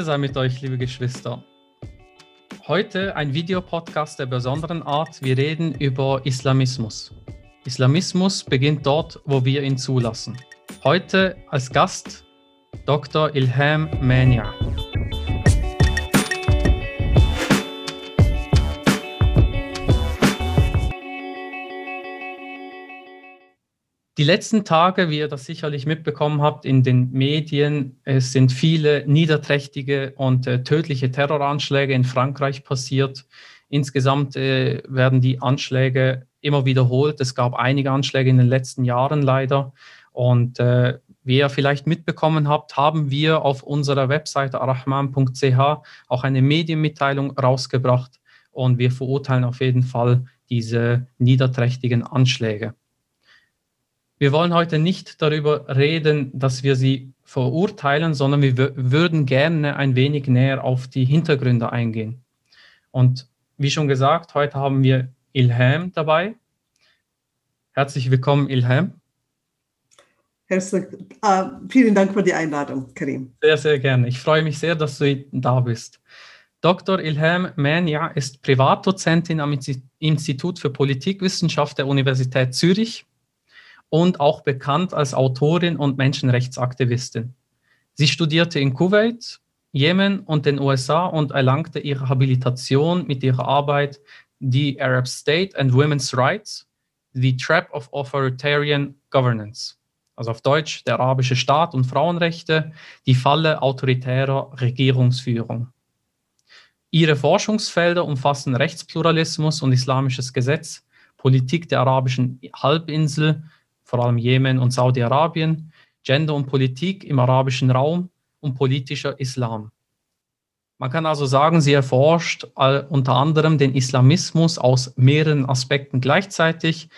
Friede sei mit euch, liebe Geschwister. Heute ein Videopodcast der besonderen Art. Wir reden über Islamismus. Islamismus beginnt dort, wo wir ihn zulassen. Heute als Gast Dr. Ilham Mania. Die letzten Tage, wie ihr das sicherlich mitbekommen habt in den Medien, es sind viele niederträchtige und äh, tödliche Terroranschläge in Frankreich passiert. Insgesamt äh, werden die Anschläge immer wiederholt. Es gab einige Anschläge in den letzten Jahren leider. Und äh, wie ihr vielleicht mitbekommen habt, haben wir auf unserer Webseite arahman.ch auch eine Medienmitteilung rausgebracht und wir verurteilen auf jeden Fall diese niederträchtigen Anschläge. Wir wollen heute nicht darüber reden, dass wir sie verurteilen, sondern wir würden gerne ein wenig näher auf die Hintergründe eingehen. Und wie schon gesagt, heute haben wir Ilham dabei. Herzlich willkommen, Ilham. Herzlich, äh, vielen Dank für die Einladung, Karim. Sehr, sehr gerne. Ich freue mich sehr, dass du da bist. Dr. Ilham Mania ist Privatdozentin am Institut für Politikwissenschaft der Universität Zürich und auch bekannt als Autorin und Menschenrechtsaktivistin. Sie studierte in Kuwait, Jemen und den USA und erlangte ihre Habilitation mit ihrer Arbeit The Arab State and Women's Rights, The Trap of Authoritarian Governance. Also auf Deutsch der arabische Staat und Frauenrechte, die Falle autoritärer Regierungsführung. Ihre Forschungsfelder umfassen Rechtspluralismus und islamisches Gesetz, Politik der arabischen Halbinsel, vor allem Jemen und Saudi-Arabien, Gender und Politik im arabischen Raum und politischer Islam. Man kann also sagen, sie erforscht unter anderem den Islamismus aus mehreren Aspekten gleichzeitig.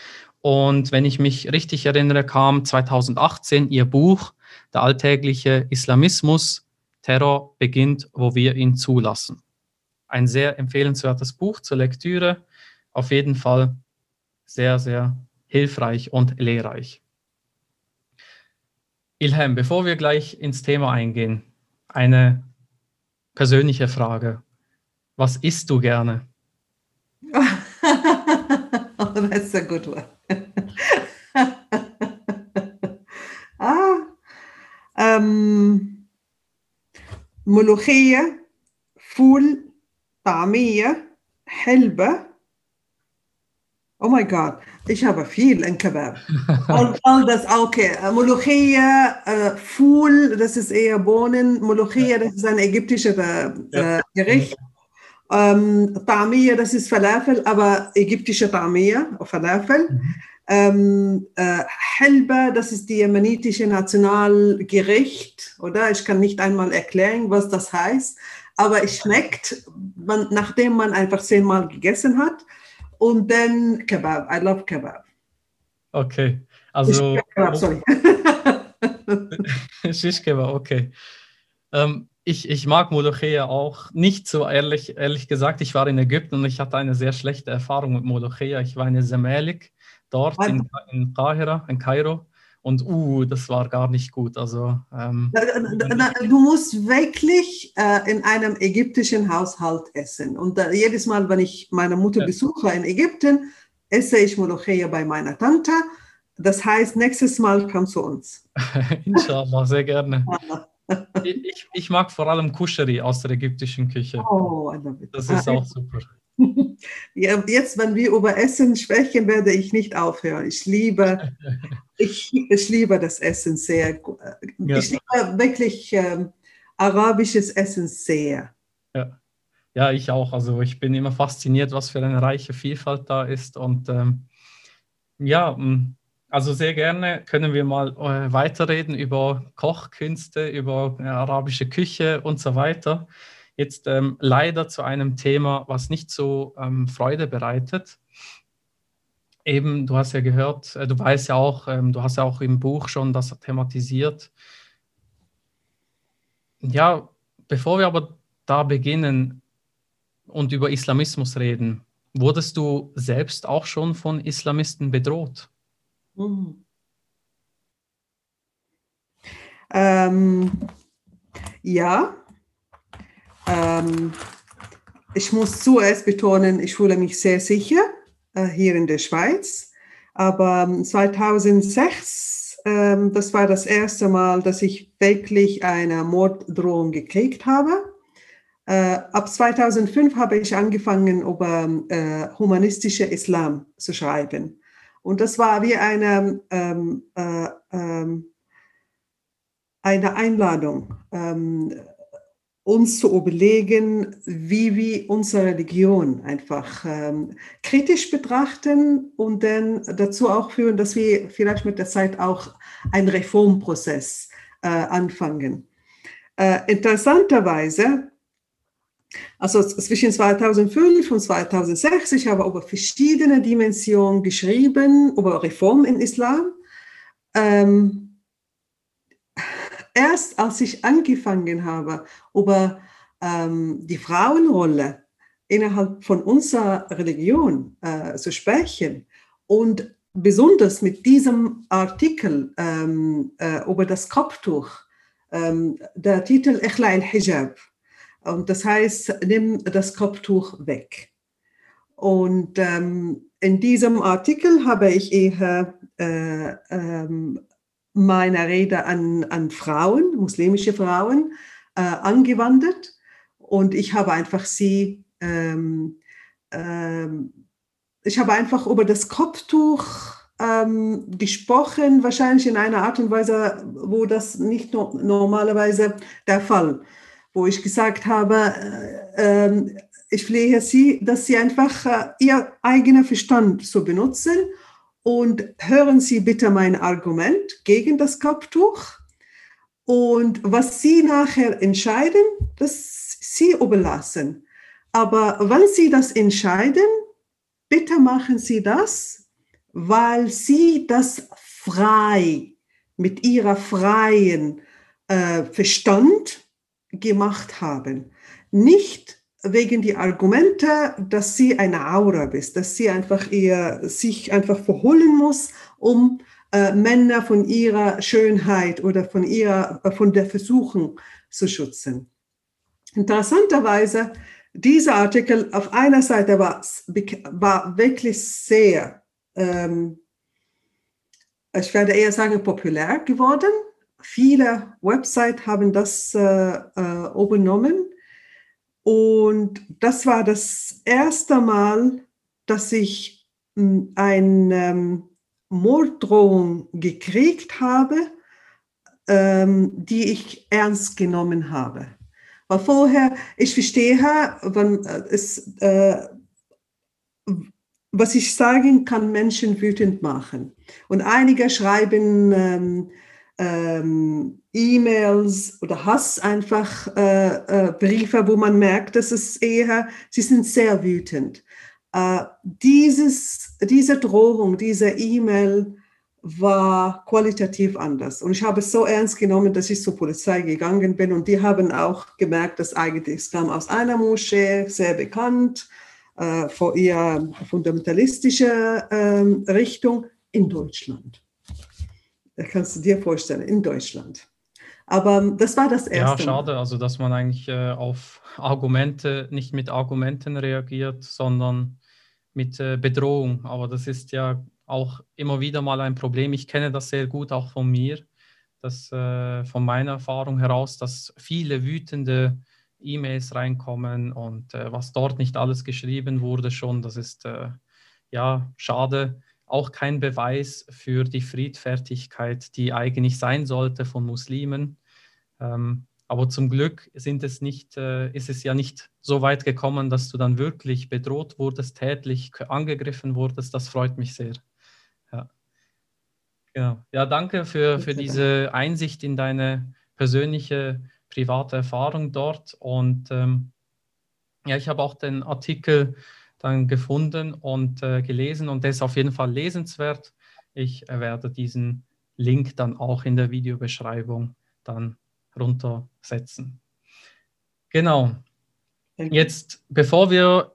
Und wenn ich mich richtig erinnere, kam 2018 ihr Buch Der alltägliche Islamismus, Terror beginnt, wo wir ihn zulassen. Ein sehr empfehlenswertes Buch zur Lektüre. Auf jeden Fall sehr, sehr hilfreich und lehrreich. Ilham, bevor wir gleich ins Thema eingehen, eine persönliche Frage. Was isst du gerne? oh, that's a good one. ah, um, ملوخية فول طعمية حلبة Oh my God, ich habe viel in Kebab. Und all das, okay. Molochia, äh, Fool, das ist eher Bohnen. Molochia, das ist ein ägyptisches äh, ja. Gericht. Ähm, Tamia, das ist Falafel, aber ägyptische Tamia, Falafel. Mhm. Ähm, äh, Helba, das ist die jemenitische Nationalgericht, oder? Ich kann nicht einmal erklären, was das heißt, aber es schmeckt, man, nachdem man einfach zehnmal gegessen hat. Und dann Kebab. I love Kebab. Okay. Also. Kebab, sorry. Shish Kebab, okay. Ähm, ich, ich mag Molochea auch nicht so ehrlich, ehrlich gesagt. Ich war in Ägypten und ich hatte eine sehr schlechte Erfahrung mit Molochea. Ich war in Semelik, dort in, in Kahira, in Kairo. Und uh, das war gar nicht gut. Also, ähm, du musst wirklich äh, in einem ägyptischen Haushalt essen. Und äh, jedes Mal, wenn ich meine Mutter ja. besuche in Ägypten, esse ich Molocheia bei meiner Tante. Das heißt, nächstes Mal komm zu uns. Inshallah, sehr gerne. ich, ich, mag vor allem Kusheri aus der ägyptischen Küche. Oh, I love it. Das ist ah, auch super. Ja, jetzt, wenn wir über Essen sprechen, werde ich nicht aufhören. Ich liebe, ich, ich liebe das Essen sehr. Ja. Ich liebe wirklich ähm, arabisches Essen sehr. Ja. ja, ich auch. Also ich bin immer fasziniert, was für eine reiche Vielfalt da ist. Und ähm, ja, also sehr gerne können wir mal äh, weiterreden über Kochkünste, über äh, arabische Küche und so weiter. Jetzt ähm, leider zu einem Thema, was nicht so ähm, Freude bereitet. Eben, du hast ja gehört, äh, du weißt ja auch, ähm, du hast ja auch im Buch schon das thematisiert. Ja, bevor wir aber da beginnen und über Islamismus reden, wurdest du selbst auch schon von Islamisten bedroht? Mhm. Ähm, ja, ähm, ich muss zuerst betonen, ich fühle mich sehr sicher äh, hier in der Schweiz. Aber 2006, ähm, das war das erste Mal, dass ich wirklich eine Morddrohung gekriegt habe. Äh, ab 2005 habe ich angefangen, über äh, humanistische Islam zu schreiben. Und das war wie eine, ähm, äh, ähm, eine Einladung, ähm, uns zu überlegen, wie wir unsere Religion einfach ähm, kritisch betrachten und dann dazu auch führen, dass wir vielleicht mit der Zeit auch einen Reformprozess äh, anfangen. Äh, interessanterweise also zwischen 2005 und 2006, ich habe über verschiedene Dimensionen geschrieben, über Reform im Islam. Ähm, erst als ich angefangen habe, über ähm, die Frauenrolle innerhalb von unserer Religion äh, zu sprechen und besonders mit diesem Artikel ähm, äh, über das Kopftuch, ähm, der Titel Ikhla al-Hijab, und das heißt, nimm das Kopftuch weg. Und ähm, in diesem Artikel habe ich eher äh, ähm, meine Rede an, an Frauen, muslimische Frauen, äh, angewandt. Und ich habe einfach sie, ähm, ähm ich habe einfach über das Kopftuch ähm, gesprochen, wahrscheinlich in einer Art und Weise, wo das nicht no normalerweise der Fall wo ich gesagt habe, äh, äh, ich flehe Sie, dass Sie einfach äh, Ihr eigener Verstand so benutzen und hören Sie bitte mein Argument gegen das Kopftuch. Und was Sie nachher entscheiden, das Sie überlassen. Aber wenn Sie das entscheiden, bitte machen Sie das, weil Sie das frei, mit Ihrer freien äh, Verstand gemacht haben. Nicht wegen die Argumente, dass sie eine Aura bist, dass sie einfach ihr sich einfach verholen muss, um äh, Männer von ihrer Schönheit oder von ihrer äh, von der Versuchung zu schützen. Interessanterweise, dieser Artikel auf einer Seite war, war wirklich sehr, ähm, ich werde eher sagen, populär geworden Viele Websites haben das äh, äh, übernommen. Und das war das erste Mal, dass ich hm, eine ähm, Morddrohung gekriegt habe, ähm, die ich ernst genommen habe. Weil vorher, ich verstehe, wenn äh, es, äh, was ich sagen kann, Menschen wütend machen. Und einige schreiben, ähm, ähm, E-Mails oder Hass einfach äh, äh, Briefe, wo man merkt, dass es eher, sie sind sehr wütend. Äh, dieses, diese Drohung, diese E-Mail war qualitativ anders. Und ich habe es so ernst genommen, dass ich zur Polizei gegangen bin und die haben auch gemerkt, dass eigentlich es kam aus einer Moschee, sehr bekannt, äh, vor ihrer fundamentalistischen ähm, Richtung in Deutschland. Das kannst du dir vorstellen, in Deutschland. Aber ähm, das war das Erste. Ja, schade, also dass man eigentlich äh, auf Argumente, nicht mit Argumenten reagiert, sondern mit äh, Bedrohung. Aber das ist ja auch immer wieder mal ein Problem. Ich kenne das sehr gut auch von mir, dass, äh, von meiner Erfahrung heraus, dass viele wütende E-Mails reinkommen und äh, was dort nicht alles geschrieben wurde schon, das ist äh, ja schade auch kein Beweis für die Friedfertigkeit, die eigentlich sein sollte von Muslimen. Ähm, aber zum Glück sind es nicht, äh, ist es ja nicht so weit gekommen, dass du dann wirklich bedroht wurdest, tätlich angegriffen wurdest. Das freut mich sehr. Ja, ja. ja danke für, für diese Einsicht in deine persönliche, private Erfahrung dort. Und ähm, ja, ich habe auch den Artikel dann gefunden und äh, gelesen und der ist auf jeden Fall lesenswert. Ich äh, werde diesen Link dann auch in der Videobeschreibung dann runtersetzen. Genau. Jetzt, bevor wir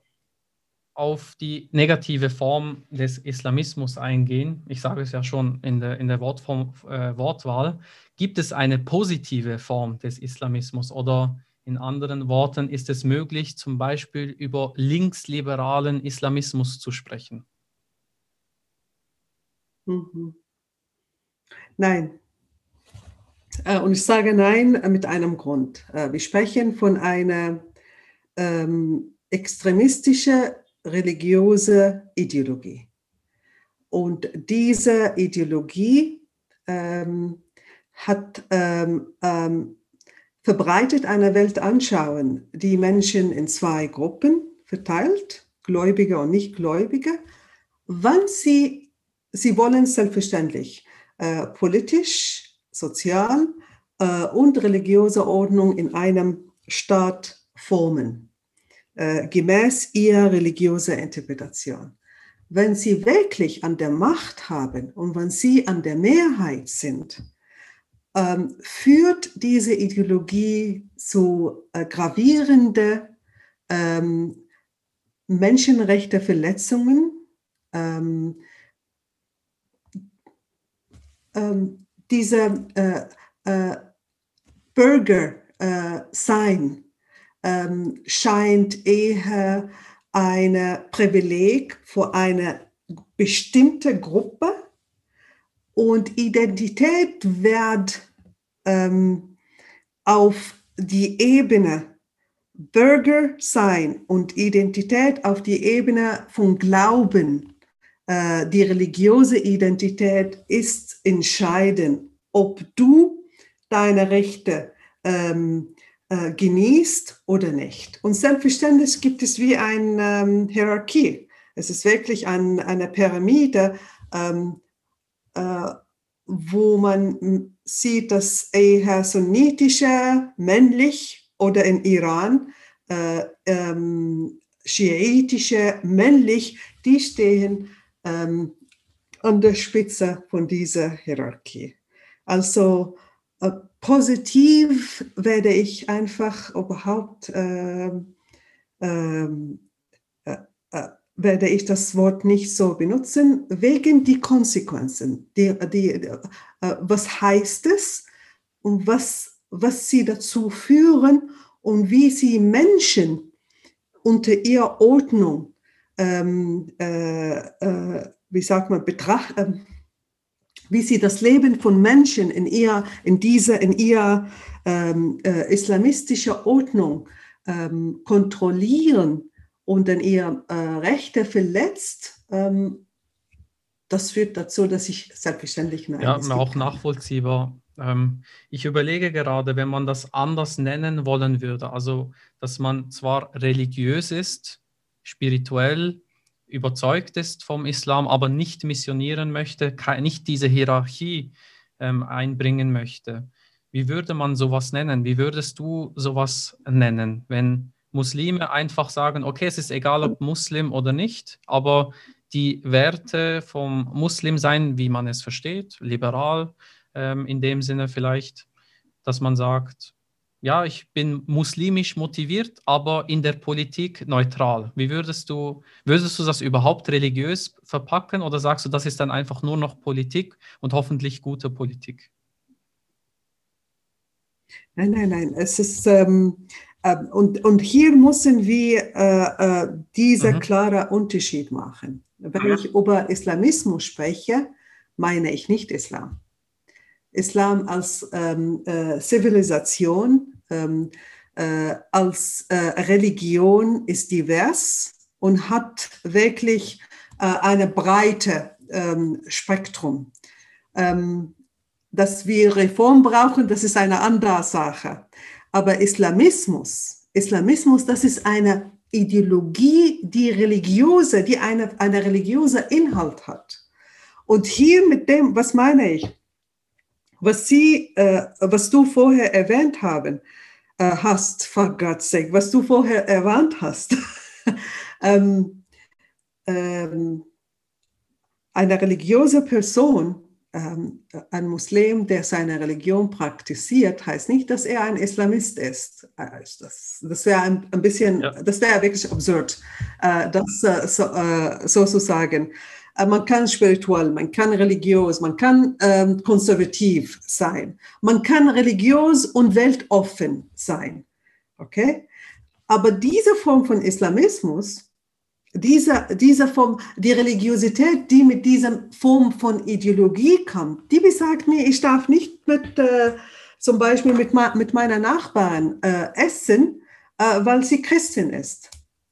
auf die negative Form des Islamismus eingehen, ich sage es ja schon in der, in der Wortform, äh, Wortwahl, gibt es eine positive Form des Islamismus oder In anderen Worten, ist es möglich, zum Beispiel über linksliberalen Islamismus zu sprechen? Mhm. Nein. Äh, und ich sage nein mit einem Grund. Äh, wir sprechen von einer ähm, extremistischen religiösen Ideologie. Und diese Ideologie ähm, hat ähm, ähm, verbreitet eine Weltanschauung, die Menschen in zwei Gruppen verteilt, Gläubige und Nichtgläubige, wann sie, sie wollen selbstverständlich äh, politisch, sozial äh, und religiöse Ordnung in einem Staat formen, äh, gemäß ihrer religiösen Interpretation. Wenn sie wirklich an der Macht haben und wenn sie an der Mehrheit sind, ähm, führt diese Ideologie zu äh, gravierenden ähm, Menschenrechteverletzungen, ähm, ähm, dieser äh, äh, Bürger äh, sein ähm, scheint eher ein Privileg für eine bestimmte Gruppe und Identität wird ähm, auf die Ebene Bürger sein und Identität auf die Ebene von Glauben, äh, die religiöse Identität ist entscheidend, ob du deine Rechte ähm, äh, genießt oder nicht. Und selbstverständlich gibt es wie eine ähm, Hierarchie. Es ist wirklich ein, eine Pyramide, ähm, äh, wo man sieht, dass eher sunnitische, männlich oder in Iran äh, ähm, schiitische, männlich, die stehen ähm, an der Spitze von dieser Hierarchie. Also äh, positiv werde ich einfach überhaupt ähm, ähm, äh, äh, werde ich das Wort nicht so benutzen, wegen die Konsequenzen. Die, die, äh, was heißt es? Und was, was sie dazu führen? Und wie sie Menschen unter ihrer Ordnung, ähm, äh, äh, wie sagt man, betrachten, wie sie das Leben von Menschen in ihr, in dieser, in ihrer ähm, äh, islamistischen Ordnung ähm, kontrollieren und dann ihre äh, Rechte verletzt, ähm, das führt dazu, dass ich selbstverständlich nein. Ja, auch nachvollziehbar. Ähm, ich überlege gerade, wenn man das anders nennen wollen würde, also dass man zwar religiös ist, spirituell überzeugt ist vom Islam, aber nicht missionieren möchte, nicht diese Hierarchie ähm, einbringen möchte. Wie würde man sowas nennen? Wie würdest du sowas nennen, wenn Muslime einfach sagen, okay, es ist egal, ob Muslim oder nicht, aber die Werte vom Muslim sein, wie man es versteht, liberal ähm, in dem Sinne vielleicht, dass man sagt, ja, ich bin muslimisch motiviert, aber in der Politik neutral. Wie würdest du, würdest du das überhaupt religiös verpacken oder sagst du, das ist dann einfach nur noch Politik und hoffentlich gute Politik? Nein, nein, nein. Es ist, ähm, und, und hier müssen wir äh, äh, diesen mhm. klaren Unterschied machen. Wenn ich über Islamismus spreche, meine ich nicht Islam. Islam als ähm, äh, Zivilisation, ähm, äh, als äh, Religion ist divers und hat wirklich äh, eine breite ähm, Spektrum. Ähm, dass wir Reform brauchen, das ist eine andere Sache. Aber Islamismus, Islamismus, das ist eine Ideologie, die religiöse, die eine, eine religiöse Inhalt hat. Und hier mit dem, was meine ich? Was Sie, äh, was du vorher erwähnt haben, äh, hast, for God's sake, was du vorher erwähnt hast, ähm, ähm, eine religiöse Person ein Muslim, der seine Religion praktiziert, heißt nicht, dass er ein Islamist ist. Äh, das, das wäre ein, ein, bisschen, ja. das wäre wirklich absurd, äh, das äh, so, so zu sagen. Man kann spirituell, man kann religiös, man kann ähm, konservativ sein, man kann religiös und weltoffen sein. Okay? Aber diese Form von Islamismus, diese, diese Form, die Religiosität, die mit dieser Form von Ideologie kommt, die besagt mir, ich darf nicht mit, äh, zum Beispiel mit, mit meiner Nachbarin äh, essen, äh, weil sie Christin ist.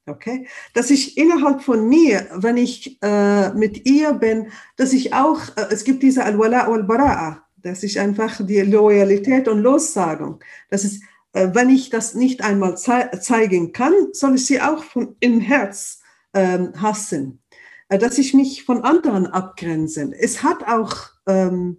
Okay? Dass ich innerhalb von mir, wenn ich äh, mit ihr bin, dass ich auch, äh, es gibt diese Al-Wala wal-Bara'a, dass ich einfach die Loyalität und Lossagung, das ist, äh, wenn ich das nicht einmal zei zeigen kann, soll ich sie auch von im Herz ähm, hassen. Äh, dass ich mich von anderen abgrenze. Es hat auch, ähm,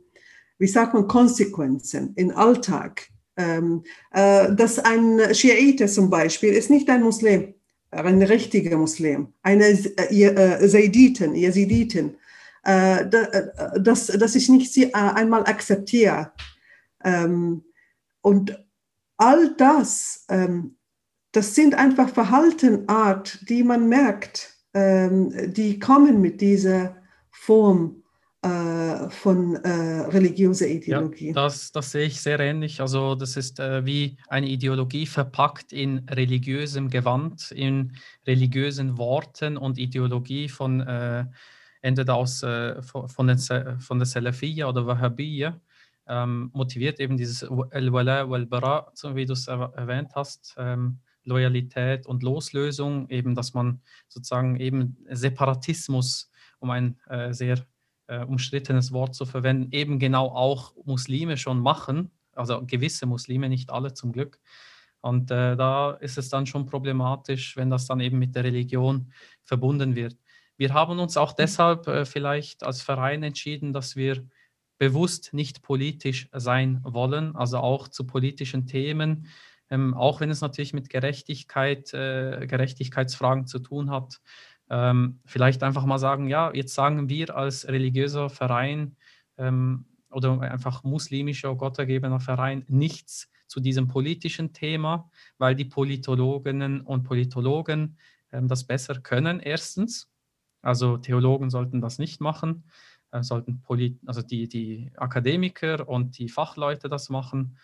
wie sagt man, Konsequenzen im Alltag. Ähm, äh, dass ein Schiite zum Beispiel ist nicht ein Muslim ein richtiger Muslim, eine äh, Zaiditen, Yaziditen, äh, äh, dass, dass ich nicht sie einmal akzeptiere. Ähm, und all das, ähm, das sind einfach Verhaltenart, die man merkt, ähm, die kommen mit dieser Form äh, von äh, religiöser Ideologie. Ja, das, das sehe ich sehr ähnlich. Also das ist äh, wie eine Ideologie verpackt in religiösem Gewand, in religiösen Worten und Ideologie von äh, entweder aus äh, von, den, von der Salafiyya oder Wahhabiyya. Ähm, motiviert eben dieses Al-Wala wal-Bara, so wie du es erwähnt hast, ähm, Loyalität und Loslösung, eben, dass man sozusagen eben Separatismus, um ein äh, sehr äh, umstrittenes Wort zu verwenden, eben genau auch Muslime schon machen, also gewisse Muslime, nicht alle zum Glück. Und äh, da ist es dann schon problematisch, wenn das dann eben mit der Religion verbunden wird. Wir haben uns auch deshalb äh, vielleicht als Verein entschieden, dass wir bewusst nicht politisch sein wollen, also auch zu politischen Themen, ähm, auch wenn es natürlich mit Gerechtigkeit, äh, Gerechtigkeitsfragen zu tun hat, ähm, vielleicht einfach mal sagen, ja, jetzt sagen wir als religiöser Verein ähm, oder einfach muslimischer, gottergebener Verein nichts zu diesem politischen Thema, weil die Politologinnen und Politologen ähm, das besser können, erstens. Also Theologen sollten das nicht machen, äh, sollten Polit also die, die Akademiker und die Fachleute das machen.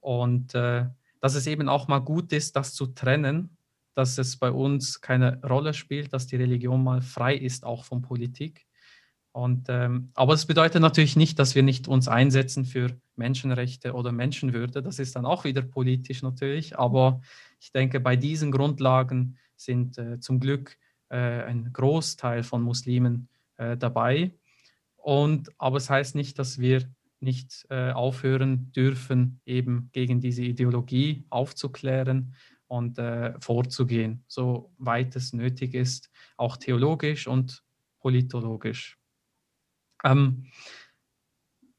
Und äh, dass es eben auch mal gut ist, das zu trennen, dass es bei uns keine Rolle spielt, dass die Religion mal frei ist, auch von Politik. Und, ähm, aber es bedeutet natürlich nicht, dass wir nicht uns einsetzen für Menschenrechte oder Menschenwürde. Das ist dann auch wieder politisch natürlich. Aber ich denke, bei diesen Grundlagen sind äh, zum Glück äh, ein Großteil von Muslimen äh, dabei. Und, aber es heißt nicht, dass wir nicht äh, aufhören dürfen, eben gegen diese Ideologie aufzuklären und äh, vorzugehen, soweit es nötig ist, auch theologisch und politologisch. Ähm,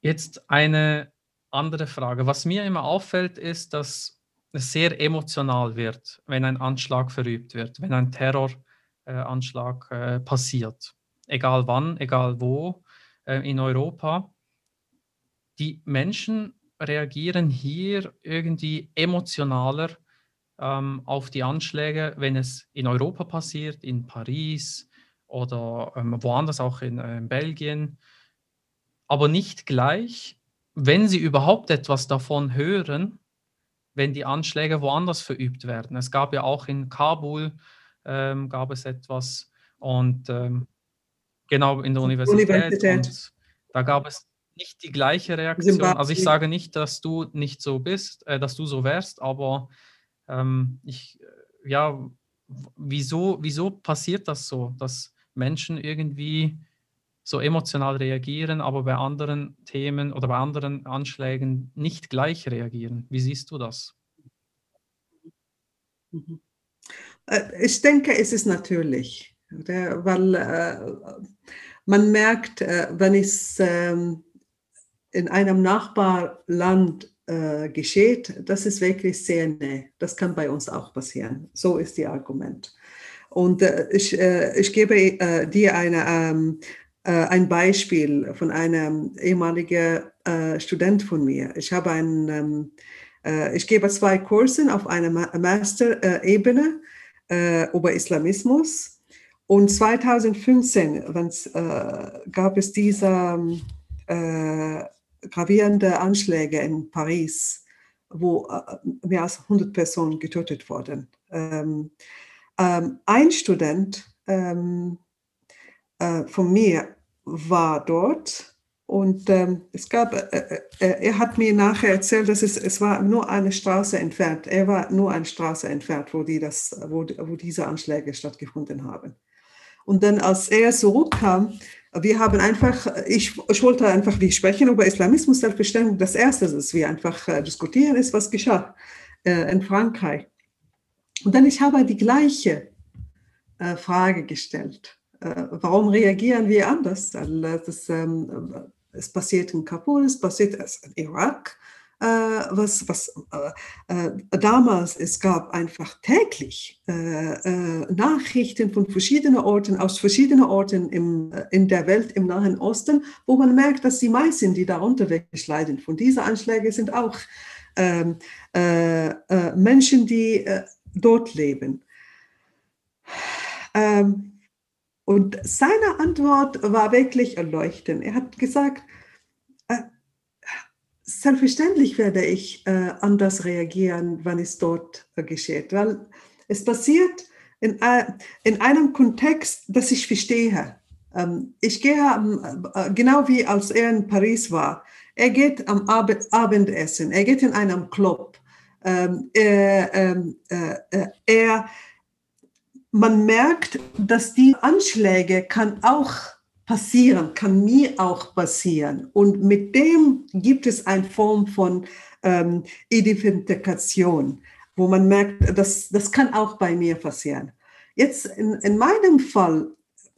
jetzt eine andere Frage. Was mir immer auffällt, ist, dass es sehr emotional wird, wenn ein Anschlag verübt wird, wenn ein Terroranschlag äh, äh, passiert. Egal wann, egal wo äh, in Europa. Die Menschen reagieren hier irgendwie emotionaler ähm, auf die Anschläge, wenn es in Europa passiert, in Paris oder ähm, woanders auch in, äh, in Belgien, aber nicht gleich, wenn sie überhaupt etwas davon hören, wenn die Anschläge woanders verübt werden. Es gab ja auch in Kabul ähm, gab es etwas und ähm, genau in der Universität, Universität. da gab es nicht die gleiche Reaktion. Zimbabwe. Also ich sage nicht, dass du nicht so bist, äh, dass du so wärst, aber ähm, ich, äh, ja, wieso, wieso passiert das so, dass Menschen irgendwie so emotional reagieren, aber bei anderen Themen oder bei anderen Anschlägen nicht gleich reagieren? Wie siehst du das? Mhm. Äh, ich denke, es ist natürlich, weil äh, man merkt, wenn es ähm, in einem Nachbarland äh, geschieht, das ist wirklich sehr nah. Das kann bei uns auch passieren. So ist die Argument. Und äh, ich, äh, ich gebe äh, dir eine, ähm, äh, ein Beispiel von einem ehemaligen äh, Student von mir. Ich habe einen, ähm, ich gebe zwei Kurse auf einer Master-Ebene über Islamismus. Und 2015 gab es diese gravierende Anschläge in Paris, wo äh, mehr als 100 Personen getötet wurden. Ähm, ähm, ein Student ähm, äh, von mir war dort und ähm, es gab, äh, äh, er hat mir nachher erzählt, dass es, es war nur eine Straße entfernt. Er war nur eine Straße entfernt, wo, die das, wo, wo diese Anschläge stattgefunden haben. Und dann, als er zurückkam, wir haben einfach, ich, ich wollte einfach, wir sprechen über Islamismus, selbstverständlich. Das Erste, was wir einfach äh, diskutieren, ist, was geschah äh, in Frankreich. Und dann, ich habe die gleiche äh, Frage gestellt. Warum reagieren wir anders? Das, ähm, es passiert in Kabul, es passiert in Irak. Äh, was, was äh, damals, es gab einfach täglich Nachrichten von verschiedenen Orten, aus verschiedenen Orten im, in der Welt im Nahen Osten, wo man merkt, dass die meisten, die darunter wirklich leiden, von diesen Anschlägen sind auch ähm, Menschen, die dort leben. Ähm, und seine Antwort war wirklich erleuchtend. Er hat gesagt, äh, selbstverständlich werde ich äh, anders reagieren, wenn es dort äh, geschieht, weil es passiert in, äh, in einem Kontext, das ich verstehe. Ähm, ich gehe äh, genau wie als er in Paris war. Er geht am Ab Abendessen, er geht in einem Club. Ähm, er, ähm, äh, er man merkt, dass die Anschläge kann auch passieren, kann mir auch passieren. Und mit dem gibt es eine Form von ähm, Identifikation, wo man merkt, dass, das kann auch bei mir passieren. Jetzt in, in meinem Fall,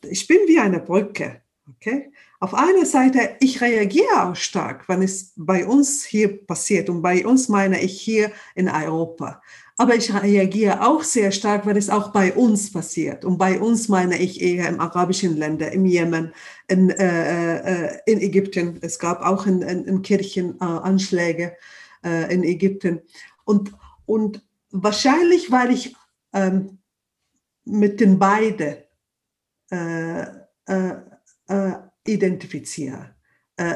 ich bin wie eine Brücke. Okay? Auf einer Seite, ich reagiere auch stark, wenn es bei uns hier passiert. Und bei uns meine ich hier in Europa. Aber ich reagiere auch sehr stark, weil es auch bei uns passiert. Und bei uns meine ich eher im arabischen Länder, im Jemen, in, äh, äh, in Ägypten. Es gab auch in, in, in Kirchen äh, Anschläge äh, in Ägypten. Und, und wahrscheinlich, weil ich ähm, mit den beiden äh, äh, identifiziere.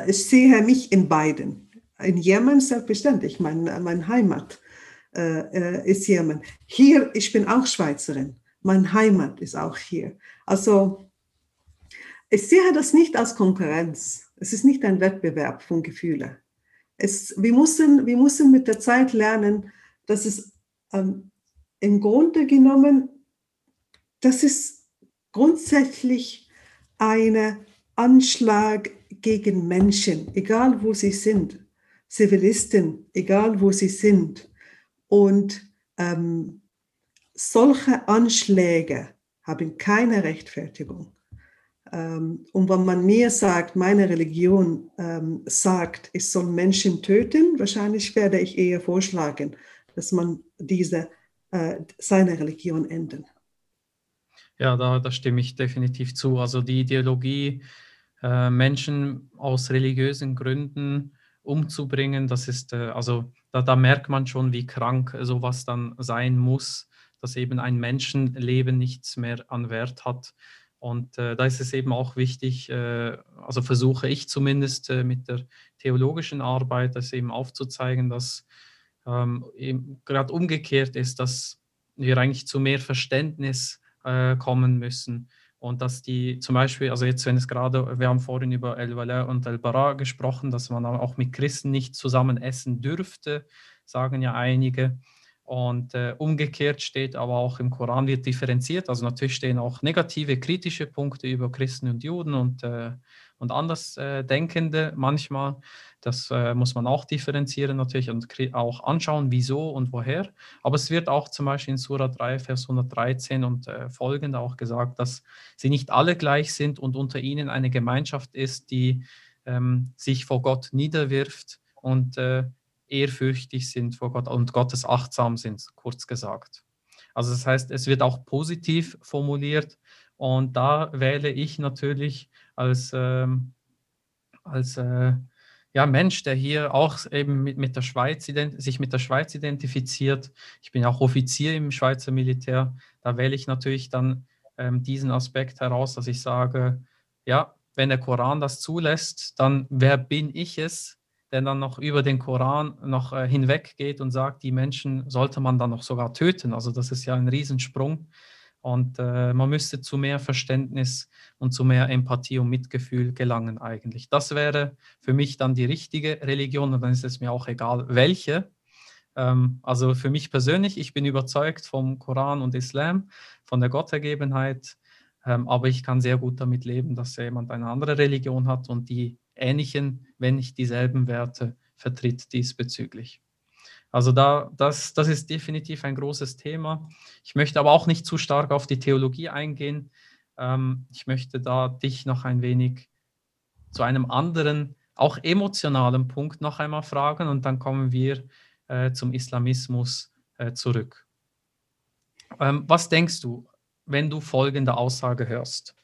ich sehe mich in beiden. In Jemen selbstverständlich, mein, mein Heimat äh, äh, ist Jemen. Hier, ich bin auch Schweizerin. Mein Heimat ist auch hier. Also ich sehe das nicht als Konkurrenz. Es ist nicht ein Wettbewerb von Gefühlen. Es, wir, müssen, wir müssen mit der Zeit lernen, dass es ähm, im Grunde genommen, das ist grundsätzlich ein Anschlag gegen Menschen, egal wo sie sind. Zivilisten, egal wo sie sind. Und ähm, solche Anschläge haben keine Rechtfertigung. Ähm, und wenn man mir sagt, meine Religion ähm, sagt, ich soll Menschen töten, wahrscheinlich werde ich eher vorschlagen, dass man diese, äh, seine Religion ändern. Ja, da, da stimme ich definitiv zu. Also die Ideologie, äh, Menschen aus religiösen Gründen umzubringen, das ist, äh, also da, da, merkt man schon, wie krank sowas dann sein muss, dass eben ein Menschenleben nichts mehr an Wert hat. Und äh, da ist es eben auch wichtig, äh, also versuche ich zumindest äh, mit der theologischen Arbeit, das eben aufzuzeigen, dass ähm, gerade umgekehrt ist, dass wir eigentlich zu mehr Verständnis äh, kommen müssen und dass die zum Beispiel, also jetzt, wenn es gerade, wir haben vorhin über El Wala und El Bara gesprochen, dass man auch mit Christen nicht zusammen essen dürfte, sagen ja einige. Und äh, umgekehrt steht aber auch im Koran wird differenziert. Also natürlich stehen auch negative, kritische Punkte über Christen und Juden und, äh, und Andersdenkende manchmal. Das äh, muss man auch differenzieren natürlich und auch anschauen, wieso und woher. Aber es wird auch zum Beispiel in Surah 3, Vers 113 und äh, folgende auch gesagt, dass sie nicht alle gleich sind und unter ihnen eine Gemeinschaft ist, die ähm, sich vor Gott niederwirft und äh, ehrfürchtig sind vor Gott und Gottes achtsam sind, kurz gesagt. Also das heißt, es wird auch positiv formuliert und da wähle ich natürlich als, ähm, als äh, ja, Mensch, der hier auch eben mit, mit der Schweiz, sich mit der Schweiz identifiziert. Ich bin auch Offizier im Schweizer Militär. Da wähle ich natürlich dann ähm, diesen Aspekt heraus, dass ich sage, ja, wenn der Koran das zulässt, dann wer bin ich es, der dann noch über den Koran noch äh, hinweggeht und sagt, die Menschen sollte man dann noch sogar töten. Also das ist ja ein Riesensprung. Und äh, man müsste zu mehr Verständnis und zu mehr Empathie und Mitgefühl gelangen eigentlich. Das wäre für mich dann die richtige Religion und dann ist es mir auch egal, welche. Ähm, also für mich persönlich, ich bin überzeugt vom Koran und Islam, von der Gottergebenheit, ähm, aber ich kann sehr gut damit leben, dass jemand eine andere Religion hat und die ähnlichen, wenn nicht dieselben Werte vertritt diesbezüglich. Also da, das, das ist definitiv ein großes Thema. Ich möchte aber auch nicht zu stark auf die Theologie eingehen. Ähm, ich möchte da dich noch ein wenig zu einem anderen, auch emotionalen Punkt noch einmal fragen und dann kommen wir äh, zum Islamismus äh, zurück. Ähm, was denkst du, wenn du folgende Aussage hörst?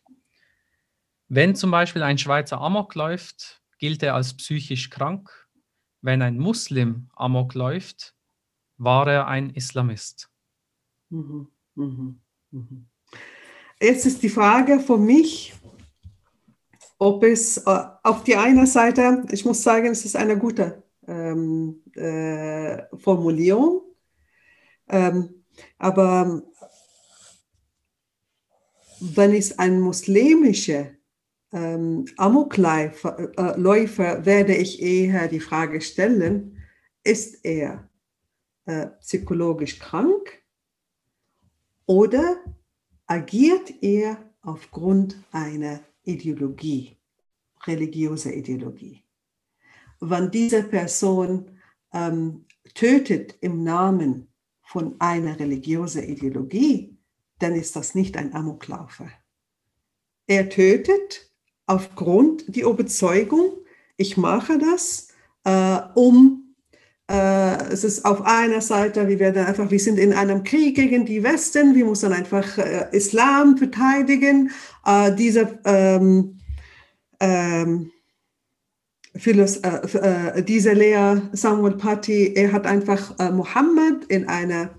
Wenn zum Beispiel ein Schweizer Amok läuft, gilt er als psychisch krank. Wenn ein Muslim Amok läuft, war er ein Islamist. Mhm, mhm, mhm. Jetzt ist die Frage für mich, ob es äh, auf die eine Seite, ich muss sagen, es ist eine gute ähm, äh, Formulierung, ähm, aber wenn es ein muslimischer ähm, Amokläufer äh, werde ich eher die Frage stellen, ist er äh, psychologisch krank oder agiert er aufgrund einer Ideologie, religiöser Ideologie? Wenn diese Person ähm, tötet im Namen von einer religiösen Ideologie, dann ist das nicht ein Amoklaufer. Er tötet aufgrund der Überzeugung, ich mache das, äh, um, äh, es ist auf einer Seite, wir werden einfach, wir sind in einem Krieg gegen die Westen, wir müssen einfach äh, Islam verteidigen. Äh, diese ähm, ähm, Philos äh, äh, diese Lehrer Samuel Patti, er hat einfach Mohammed in einer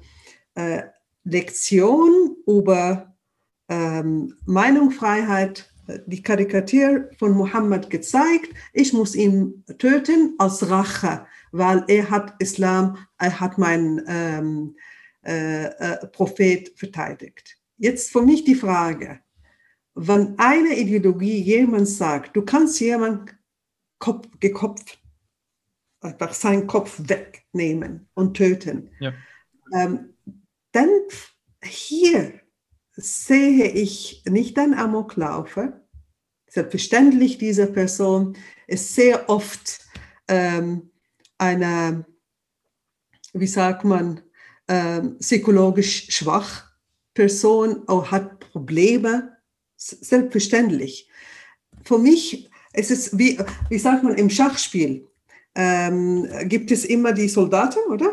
Lektion über ähm, Meinungsfreiheit die Karikatur von Mohammed gezeigt, ich muss ihn töten als Rache, weil er hat Islam, er hat meinen ähm, äh, äh, Prophet verteidigt. Jetzt für mich die Frage, wenn eine Ideologie jemand sagt, du kannst jemand Kopf, gekopft, einfach seinen Kopf wegnehmen und töten, ja. ähm, dann hier sehe ich nicht ein Amoklaufer. Selbstverständlich, diese Person ist sehr oft ähm, eine, wie sagt man, ähm, psychologisch schwach Person oder hat Probleme. Selbstverständlich. Für mich ist es wie, wie sagt man, im Schachspiel ähm, gibt es immer die Soldaten, oder?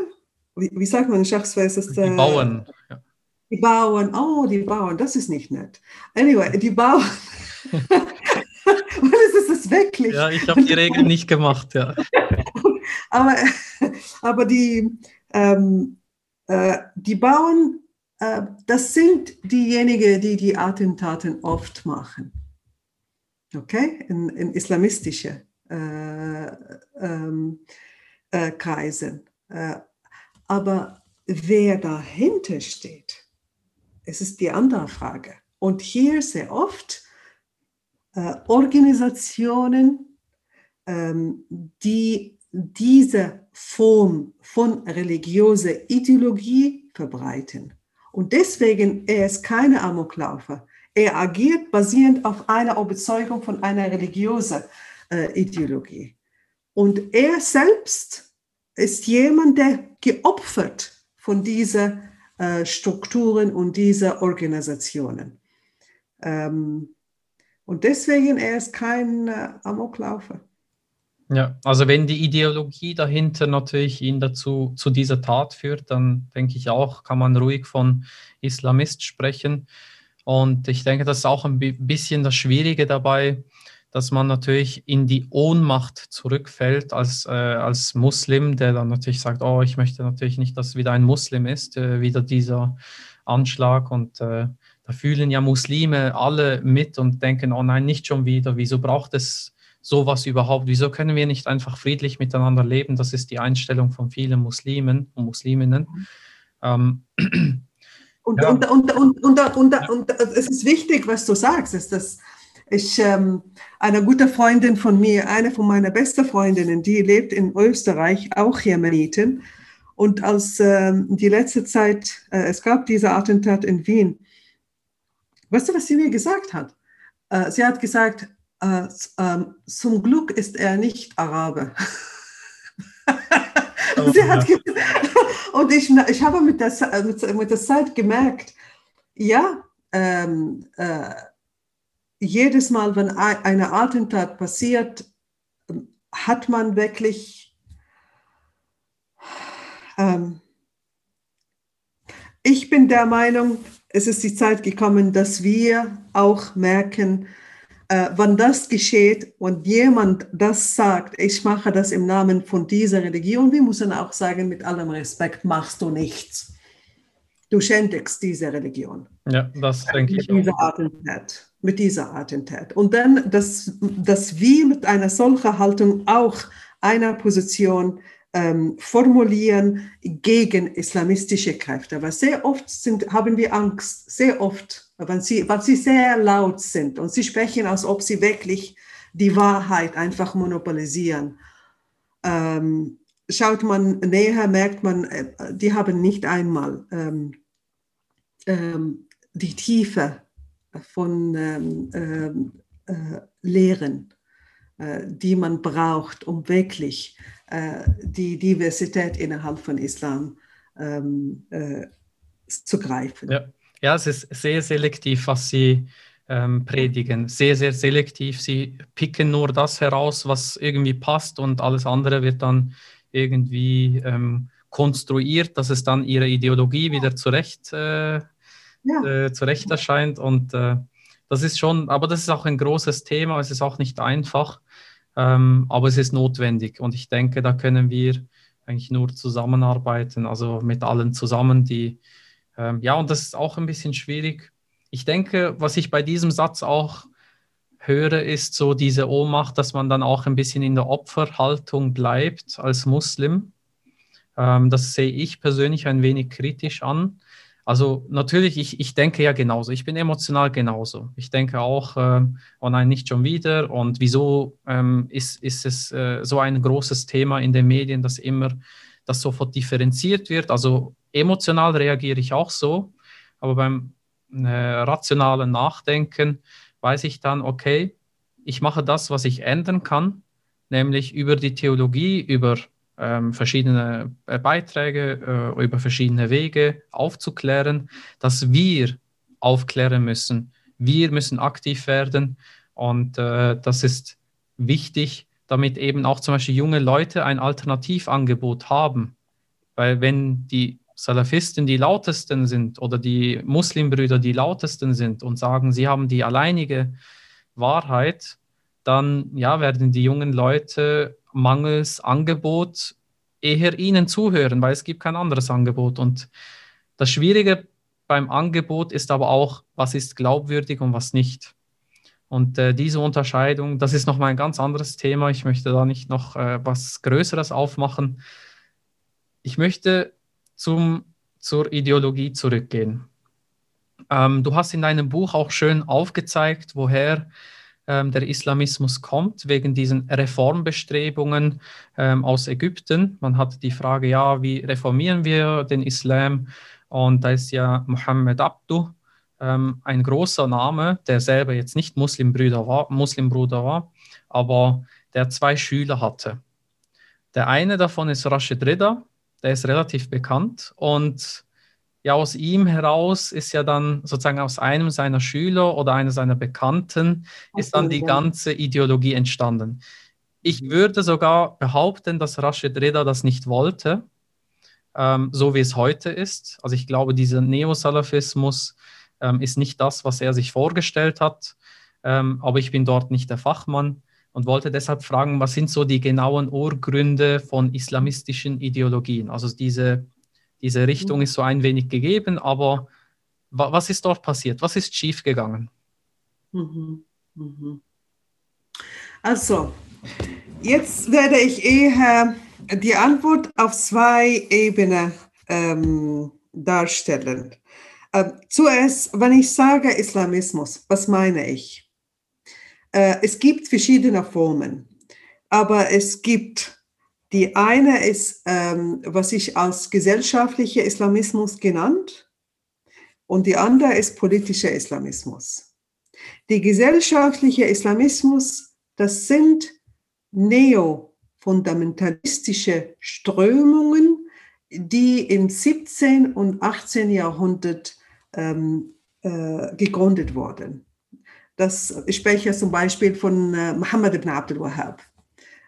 Wie, wie sagt man in Schachspiel? die Bauern. Die Bauern, oh, die Bauern, das ist nicht nett. Anyway, die Bauern. Was ist das wirklich? Ja, ich habe die Regeln nicht gemacht, ja. aber, aber die, ähm, äh, die Bauern, äh, das sind diejenigen, die die Attentaten oft machen. Okay? In, in islamistische äh, ähm, äh, Kreisen. Äh, aber wer dahinter steht, es ist die andere Frage. Und hier sehr oft äh, Organisationen, ähm, die diese Form von religiöser Ideologie verbreiten. Und deswegen er ist keine Amoklaufer. Er agiert basierend auf einer Überzeugung von einer religiösen äh, Ideologie. Und er selbst ist jemand, der geopfert von dieser Strukturen und diese Organisationen. Ähm, und deswegen er ist kein äh, Amoklaufer. Ja, also wenn die Ideologie dahinter natürlich ihn dazu zu dieser Tat führt, dann denke ich auch, kann man ruhig von Islamist sprechen. Und ich denke, das ist auch ein bisschen das Schwierige dabei, dass man natürlich in die Ohnmacht zurückfällt als, äh, als Muslim, der dann natürlich sagt, oh, ich möchte natürlich nicht, dass wieder ein Muslim ist, äh, wieder dieser Anschlag. Und äh, da fühlen ja Muslime alle mit und denken, oh nein, nicht schon wieder, wieso braucht es sowas überhaupt? Wieso können wir nicht einfach friedlich miteinander leben? Das ist die Einstellung von vielen Muslimen und Musliminnen. Mhm. Ähm, und, ja. und, und, und, und, und, ja. und, es ist wichtig, was du sagst, ist, dass ich, ähm, eine gute Freundin von mir, eine von meiner besten Freundinnen, die lebt in Österreich, auch Jemenitin. Und als ähm, die letzte Zeit, äh, es gab diese Attentat in Wien, weißt du, was sie mir gesagt hat? Äh, sie hat gesagt, äh, ähm, zum Glück ist er nicht Araber. Oh, sie hat und ich, ich habe mit der, mit, mit der Zeit gemerkt, ja, ähm, äh, jedes Mal, wenn eine Attentat passiert, hat man wirklich, ähm, ich bin der Meinung, es ist die Zeit gekommen, dass wir auch merken, äh, wann das geschieht und jemand das sagt, ich mache das im Namen von dieser Religion, wir müssen auch sagen, mit allem Respekt machst du nichts. Du schändigst diese Religion. Ja, das denke ich dieser auch. Attentat, mit dieser Attentat. Und dann, dass, dass wir mit einer solchen Haltung auch einer Position ähm, formulieren gegen islamistische Kräfte. Weil sehr oft sind, haben wir Angst, sehr oft, weil sie, weil sie sehr laut sind und sie sprechen, als ob sie wirklich die Wahrheit einfach monopolisieren. Ähm, schaut man näher, merkt man, äh, die haben nicht einmal ähm, ähm, die Tiefe von ähm, ähm, äh, Lehren, äh, die man braucht, um wirklich äh, die Diversität innerhalb von Islam ähm, äh, zu greifen. Ja. ja, es ist sehr selektiv, was Sie ähm, predigen. Sehr, sehr selektiv. Sie picken nur das heraus, was irgendwie passt und alles andere wird dann irgendwie ähm, konstruiert, dass es dann ihre Ideologie wieder zurecht äh, ja. äh, zurecht erscheint. Und äh, das ist schon, aber das ist auch ein großes Thema, es ist auch nicht einfach, ähm, aber es ist notwendig. Und ich denke, da können wir eigentlich nur zusammenarbeiten, also mit allen zusammen, die, ähm, ja, und das ist auch ein bisschen schwierig. Ich denke, was ich bei diesem Satz auch höre, ist so diese Ohnmacht, dass man dann auch ein bisschen in der Opferhaltung bleibt als Muslim. Ähm, das sehe ich persönlich ein wenig kritisch an. Also natürlich, ich, ich denke ja genauso. Ich bin emotional genauso. Ich denke auch, äh, oh nein, nicht schon wieder. Und wieso ähm, ist, ist es äh, so ein großes Thema in den Medien, dass immer das sofort differenziert wird? Also emotional reagiere ich auch so, aber beim äh, rationalen Nachdenken weiß ich dann, okay, ich mache das, was ich ändern kann, nämlich über die Theologie, über ähm, verschiedene äh, Beiträge äh, über verschiedene Wege aufzuklären, dass wir aufklären müssen. Wir müssen aktiv werden und äh, das ist wichtig, damit eben auch zum Beispiel junge Leute ein Alternativangebot haben. Weil wenn die Salafisten die lautesten sind oder die Muslimbrüder die lautesten sind und sagen, sie haben die alleinige Wahrheit, dann ja, werden die jungen Leute mangels Angebot eher ihnen zuhören, weil es gibt kein anderes Angebot. Und das Schwierige beim Angebot ist aber auch, was ist glaubwürdig und was nicht. Und äh, diese Unterscheidung, das ist nochmal ein ganz anderes Thema. Ich möchte da nicht noch äh, was Größeres aufmachen. Ich möchte zum, zur Ideologie zurückgehen. Ähm, du hast in deinem Buch auch schön aufgezeigt, woher der Islamismus kommt, wegen diesen Reformbestrebungen ähm, aus Ägypten. Man hat die Frage, ja, wie reformieren wir den Islam? Und da ist ja Muhammad Abdu ähm, ein großer Name, der selber jetzt nicht Muslimbruder war, Muslimbruder war, aber der zwei Schüler hatte. Der eine davon ist Rashid Rida, der ist relativ bekannt und ja, aus ihm heraus ist ja dann sozusagen aus einem seiner Schüler oder einer seiner Bekannten ist dann die ganze Ideologie entstanden. Ich mhm. würde sogar behaupten, dass Rashid Reda das nicht wollte, ähm, so wie es heute ist. Also ich glaube, dieser Neosalafismus ähm, ist nicht das, was er sich vorgestellt hat, ähm, aber ich bin dort nicht der Fachmann und wollte deshalb fragen, was sind so die genauen Urgründe von islamistischen Ideologien? Also diese diese Richtung mhm. ist so ein wenig gegeben, aber wa was ist dort passiert? Was ist schiefgegangen? Mhm. Mhm. Also, jetzt werde ich eher die Antwort auf zwei Ebenen ähm, darstellen. Ähm, zuerst, wenn ich sage Islamismus, was meine ich? Äh, es gibt verschiedene Formen, aber es gibt die eine ist, ähm, was ich als gesellschaftlicher Islamismus genannt, und die andere ist politischer Islamismus. Die gesellschaftliche Islamismus, das sind neofundamentalistische Strömungen, die im 17. und 18. Jahrhundert ähm, äh, gegründet wurden. Das, ich spreche zum Beispiel von äh, Muhammad ibn Abdul Wahhab.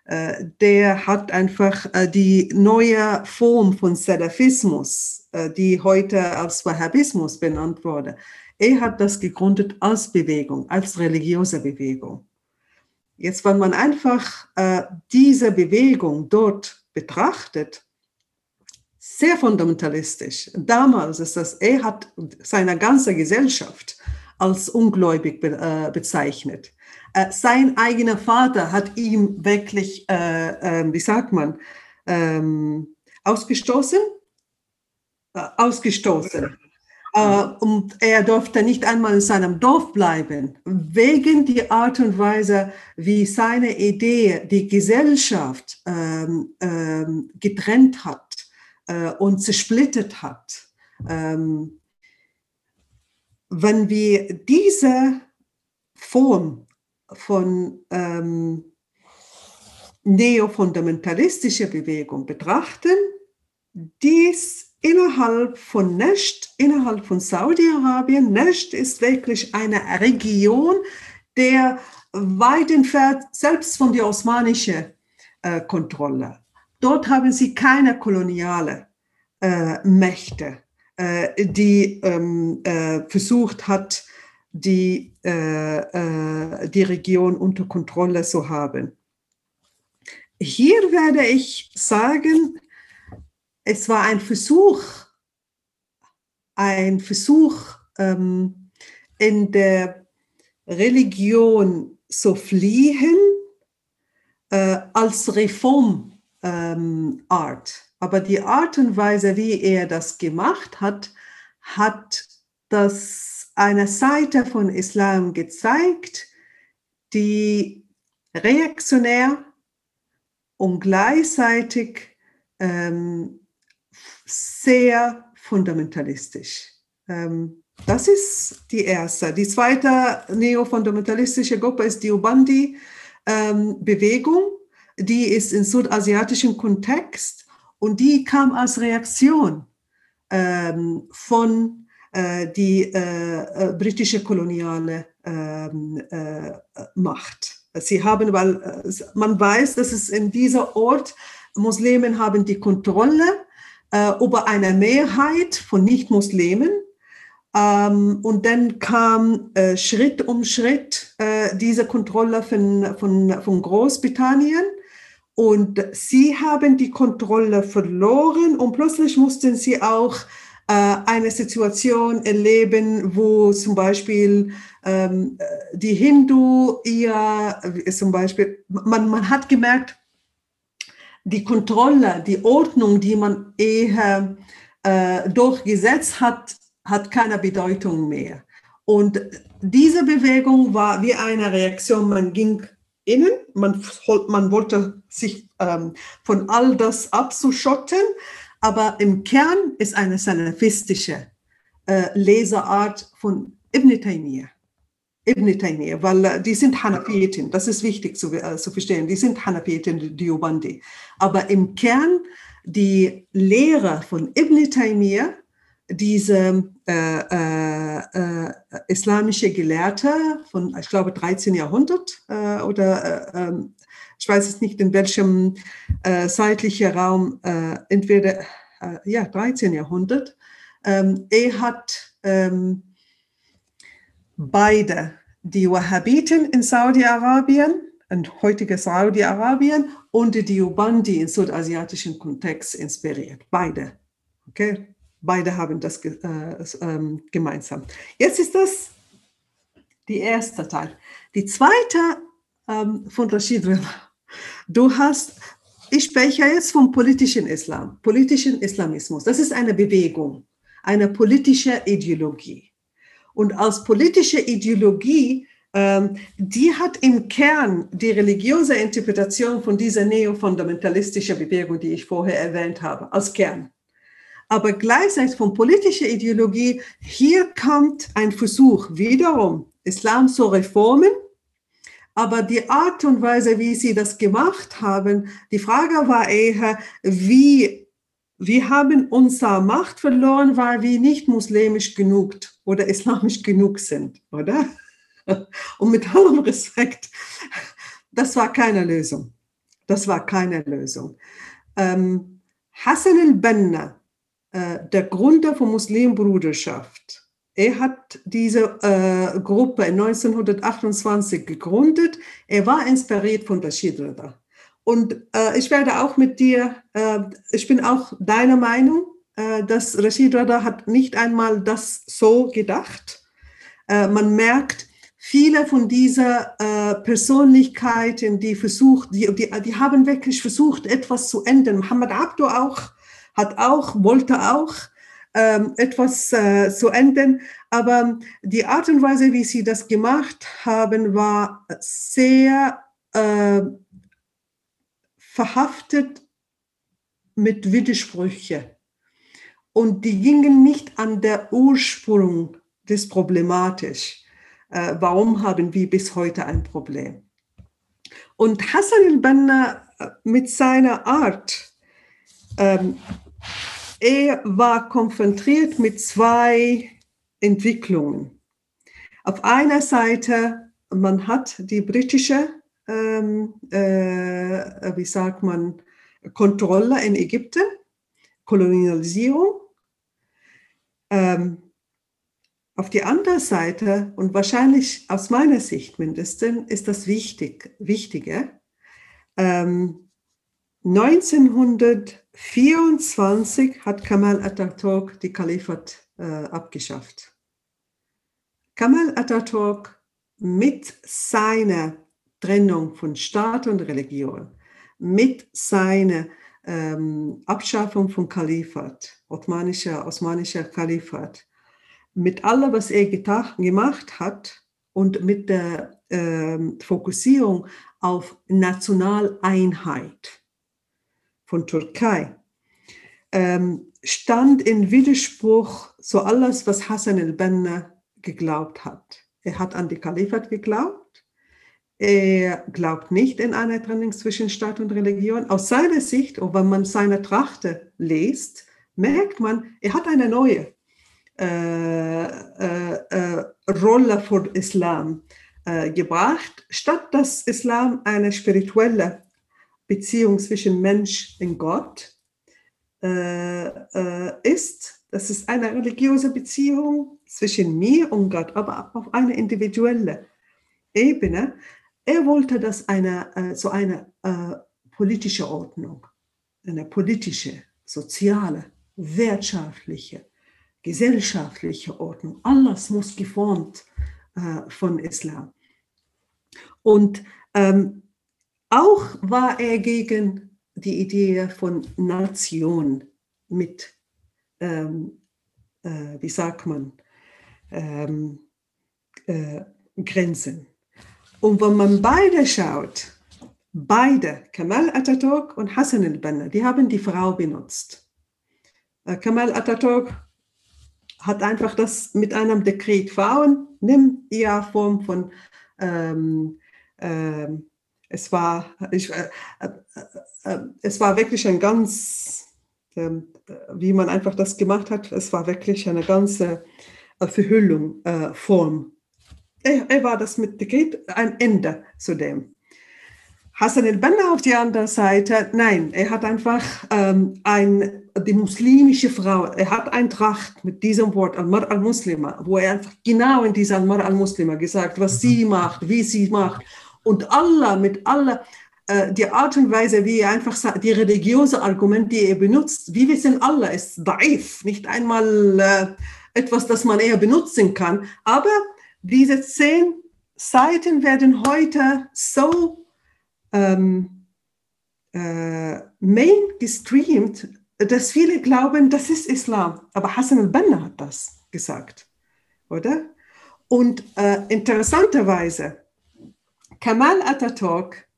Äh, der hat einfach äh, die neue Form von Salafismus, äh, die heute als Wahhabismus benannt wurde, er hat das gegründet als Bewegung, als religiöse Bewegung. Jetzt, wenn man einfach diese Bewegung dort betrachtet, sehr fundamentalistisch. Damals ist das, er hat seine ganze Gesellschaft als ungläubig bezeichnet. Äh, sein eigener Vater hat ihn wirklich, äh, äh, wie sagt man, ähm, ausgestoßen? Äh, ausgestoßen. Äh, und er durfte nicht einmal in seinem Dorf bleiben, wegen der Art und Weise, wie seine Idee die Gesellschaft ähm, ähm, getrennt hat und zersplittert hat. Ähm, wenn wir diese Form von ähm, neofundamentalistischer Bewegung betrachten, dies innerhalb von Nesht, innerhalb von Saudi-Arabien. Nesht ist wirklich eine Region, der weit entfernt, selbst von der osmanischen äh, Kontrolle. Dort haben sie keine koloniale äh, Mächte, äh, die ähm, äh, versucht hat, die, äh, äh, die Region unter Kontrolle zu haben. Hier werde ich sagen, es war ein Versuch, ein Versuch ähm, in der Religion zu fliehen äh, als Reformart. Ähm, Aber die Art und Weise, wie er das gemacht hat, hat das eine Seite von Islam gezeigt, die reaktionär und gleichzeitig ähm, sehr fundamentalistisch. Ähm, das ist die erste. Die zweite neofundamentalistische Gruppe ist die Ubandi-Bewegung. Ähm, die ist im südasiatischen Kontext und die kam als Reaktion ähm, von die äh, äh, britische koloniale ähm, Macht. Sie haben, weil man weiß, dass es in dieser Ort Muslimen haben die Kontrolle über eine Mehrheit von Nicht-Muslimen. Ähm, und dann kam Schritt um Schritt diese Kontrolle von, von, von Großbritannien. Und sie haben die Kontrolle verloren und plötzlich mussten sie auch äh, eine Situation erleben, wo zum Beispiel ähm, die Hindu ihr, äh, zum Beispiel, man, man hat gemerkt, die Kontrolle, die Ordnung, die man eher äh, durchgesetzt hat, hat keine Bedeutung mehr. Und diese Bewegung war wie eine Reaktion, man ging innen, man, man wollte sich ähm, von all das abzuschotten, aber im Kern ist eine salafistische äh, Leseart von Ibn Taymiyyah. Ibn Taymiyyah, weil äh, die sind Hanafiten, das ist wichtig zu, äh, zu verstehen, die sind Hanafiten, die Ubandi. Aber im Kern die Lehre von Ibn Taymiyyah, diese äh, äh, äh, islamische Gelehrte von, ich glaube, 13. Jahrhundert äh, oder ähm, ich weiß es nicht, in welchem äh, zeitlichen Raum, äh, entweder äh, ja, 13. Jahrhundert. Ähm, er hat ähm, beide, die Wahhabiten in Saudi-Arabien, in heutiger Saudi-Arabien, und die Ubandi im südasiatischen Kontext inspiriert. Beide. Okay? Beide haben das äh, äh, gemeinsam. Jetzt ist das die erste Teil. Die zweite ähm, von Rashid Reza. Du hast, ich spreche jetzt vom politischen Islam, politischen Islamismus. Das ist eine Bewegung, eine politische Ideologie. Und als politische Ideologie, ähm, die hat im Kern die religiöse Interpretation von dieser neofundamentalistischen Bewegung, die ich vorher erwähnt habe, als Kern. Aber gleichzeitig von politischer Ideologie, hier kommt ein Versuch, wiederum Islam zu reformen, aber die Art und Weise, wie sie das gemacht haben, die Frage war eher, wie wir haben unsere Macht verloren, weil wir nicht muslimisch genug oder islamisch genug sind, oder? Und mit allem Respekt, das war keine Lösung. Das war keine Lösung. Ähm, Hassan al-Banna, äh, der Gründer von Muslimbruderschaft, er hat diese äh, Gruppe 1928 gegründet. Er war inspiriert von Rashid Rida. Und äh, ich werde auch mit dir, äh, ich bin auch deiner Meinung, äh, dass Rashid Rida hat nicht einmal das so gedacht. Äh, man merkt, viele von dieser äh, Persönlichkeiten, die versucht, die, die, die haben wirklich versucht, etwas zu ändern. Muhammad Abdo auch, hat auch, wollte auch etwas äh, zu ändern. Aber die Art und Weise, wie sie das gemacht haben, war sehr äh, verhaftet mit Widersprüchen. Und die gingen nicht an der Ursprung des Problematisch. Äh, warum haben wir bis heute ein Problem? Und Hassan al-Banna äh, mit seiner Art, ähm, er war konfrontiert mit zwei Entwicklungen. Auf einer Seite, man hat die britische, ähm, äh, wie sagt man, Kontrolle in Ägypten, Kolonialisierung. Ähm, auf die andere Seite, und wahrscheinlich aus meiner Sicht mindestens, ist das wichtig, Wichtige, ähm, 1924 hat Kamal Atatürk die Kalifat äh, abgeschafft. Kamal Atatürk mit seiner Trennung von Staat und Religion, mit seiner ähm, Abschaffung von Kalifat, osmanischer, osmanischer Kalifat, mit allem, was er gedacht, gemacht hat und mit der ähm, Fokussierung auf Nationaleinheit von Türkei, ähm, stand in Widerspruch zu alles, was Hassan el-Banna geglaubt hat. Er hat an die Kalifat geglaubt. Er glaubt nicht in eine Trennung zwischen Staat und Religion. Aus seiner Sicht, und wenn man seine Trachte liest, merkt man, er hat eine neue äh, äh, äh, Rolle für Islam äh, gebracht, statt dass Islam eine spirituelle Beziehung zwischen Mensch und Gott äh, äh, ist. Das ist eine religiöse Beziehung zwischen mir und Gott, aber auf einer individuellen Ebene. Er wollte das eine, äh, so eine äh, politische Ordnung, eine politische, soziale, wirtschaftliche, gesellschaftliche Ordnung. Alles muss geformt äh, von Islam. Und ähm, auch war er gegen die Idee von Nation mit, ähm, äh, wie sagt man, ähm, äh, Grenzen. Und wenn man beide schaut, beide, Kemal Atatürk und Hassan al-Banna, die haben die Frau benutzt. Äh, Kemal Atatürk hat einfach das mit einem Dekret Frauen, nimm ihre Form von ähm, ähm, es war, ich, äh, äh, äh, es war wirklich ein ganz, ähm, wie man einfach das gemacht hat, es war wirklich eine ganze äh, Verhüllung, äh, Form. Er, er, war das mit Dekret ein Ende zu dem. Hassan el-Banna auf die andere Seite, nein, er hat einfach ähm, ein, die muslimische Frau, er hat ein Tracht mit diesem Wort, Al-Mar al-Muslima, wo er einfach genau in dieser Al-Mar al-Muslima gesagt, was sie macht, wie sie macht und Allah mit Allah, äh, die Art und Weise, wie er einfach die religiöse Argument, die er benutzt, wie wissen Allah ist daif, nicht einmal äh, etwas, das man eher benutzen kann. Aber diese zehn Seiten werden heute so ähm, äh, main gestreamt, dass viele glauben, das ist Islam. Aber Hassan al-Banna hat das gesagt, oder? Und äh, interessanterweise, Kemal Atatürk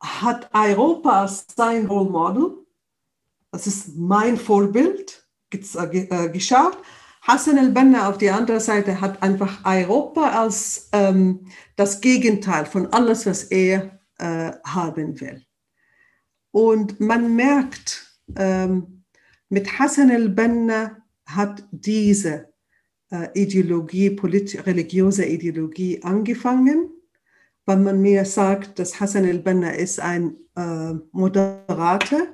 hat Europa als sein Role Model, das ist mein Vorbild, äh, äh, geschaut. Hassan el-Banna auf die andere Seite hat einfach Europa als ähm, das Gegenteil von alles, was er äh, haben will. Und man merkt, ähm, mit Hassan el-Banna hat diese äh, Ideologie, religiöse Ideologie angefangen wenn man mir sagt, dass Hassan el-Banna ist ein äh, moderater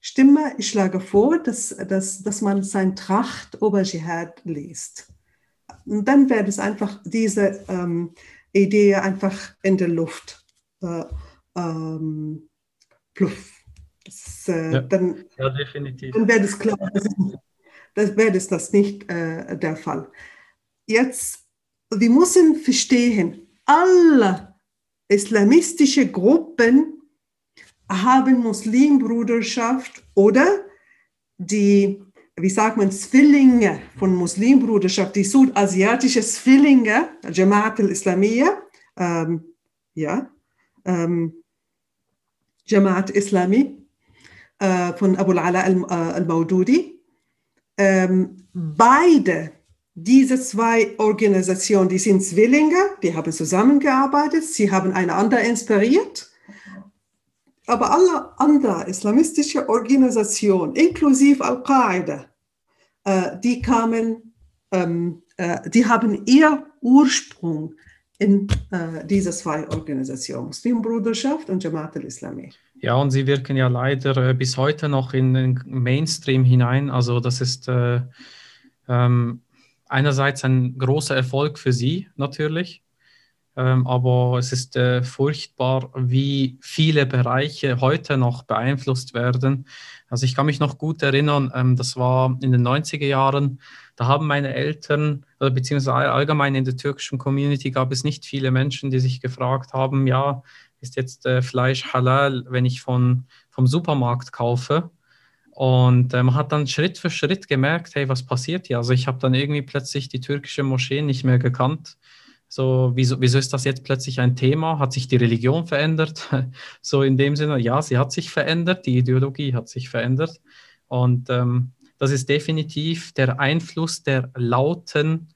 Stimme, ich schlage vor, dass, dass, dass man sein Tracht über Dschihad liest. Und dann wird es einfach diese ähm, Idee einfach in der Luft äh, ähm, pluff. Das, äh, ja. Dann, ja, definitiv. Dann wird es klar, das, das wäre das, das nicht äh, der Fall. Jetzt, wir müssen verstehen, alle islamistische Gruppen haben Muslimbruderschaft oder die, wie sagt man, Zwillinge von Muslimbruderschaft, die südasiatische Zwillinge, Jamaat al-Islamiyya, ähm, ja, ähm, Jamaat Islami äh, von Abu al-Ala al-Maududi. Ähm, beide diese zwei Organisationen, die sind Zwillinge, die haben zusammengearbeitet, sie haben einander inspiriert. Aber alle anderen islamistische Organisationen, inklusive Al-Qaida, äh, die kamen, ähm, äh, die haben ihr Ursprung in äh, diese zwei Organisationen, Muslimbruderschaft und Jamaat al-Islami. Ja, und sie wirken ja leider bis heute noch in den Mainstream hinein. Also das ist äh, ähm, einerseits ein großer Erfolg für sie natürlich, ähm, aber es ist äh, furchtbar, wie viele Bereiche heute noch beeinflusst werden. Also ich kann mich noch gut erinnern, ähm, das war in den 90er Jahren, da haben meine Eltern, oder beziehungsweise allgemein in der türkischen Community gab es nicht viele Menschen, die sich gefragt haben, ja, ist jetzt äh, Fleisch halal, wenn ich von, vom Supermarkt kaufe? Und äh, man hat dann Schritt für Schritt gemerkt, hey, was passiert hier? Also ich habe dann irgendwie plötzlich die türkische Moschee nicht mehr gekannt. So, wieso, wieso ist das jetzt plötzlich ein Thema? Hat sich die Religion verändert? so in dem Sinne, ja, sie hat sich verändert, die Ideologie hat sich verändert. Und ähm, das ist definitiv der Einfluss der lauten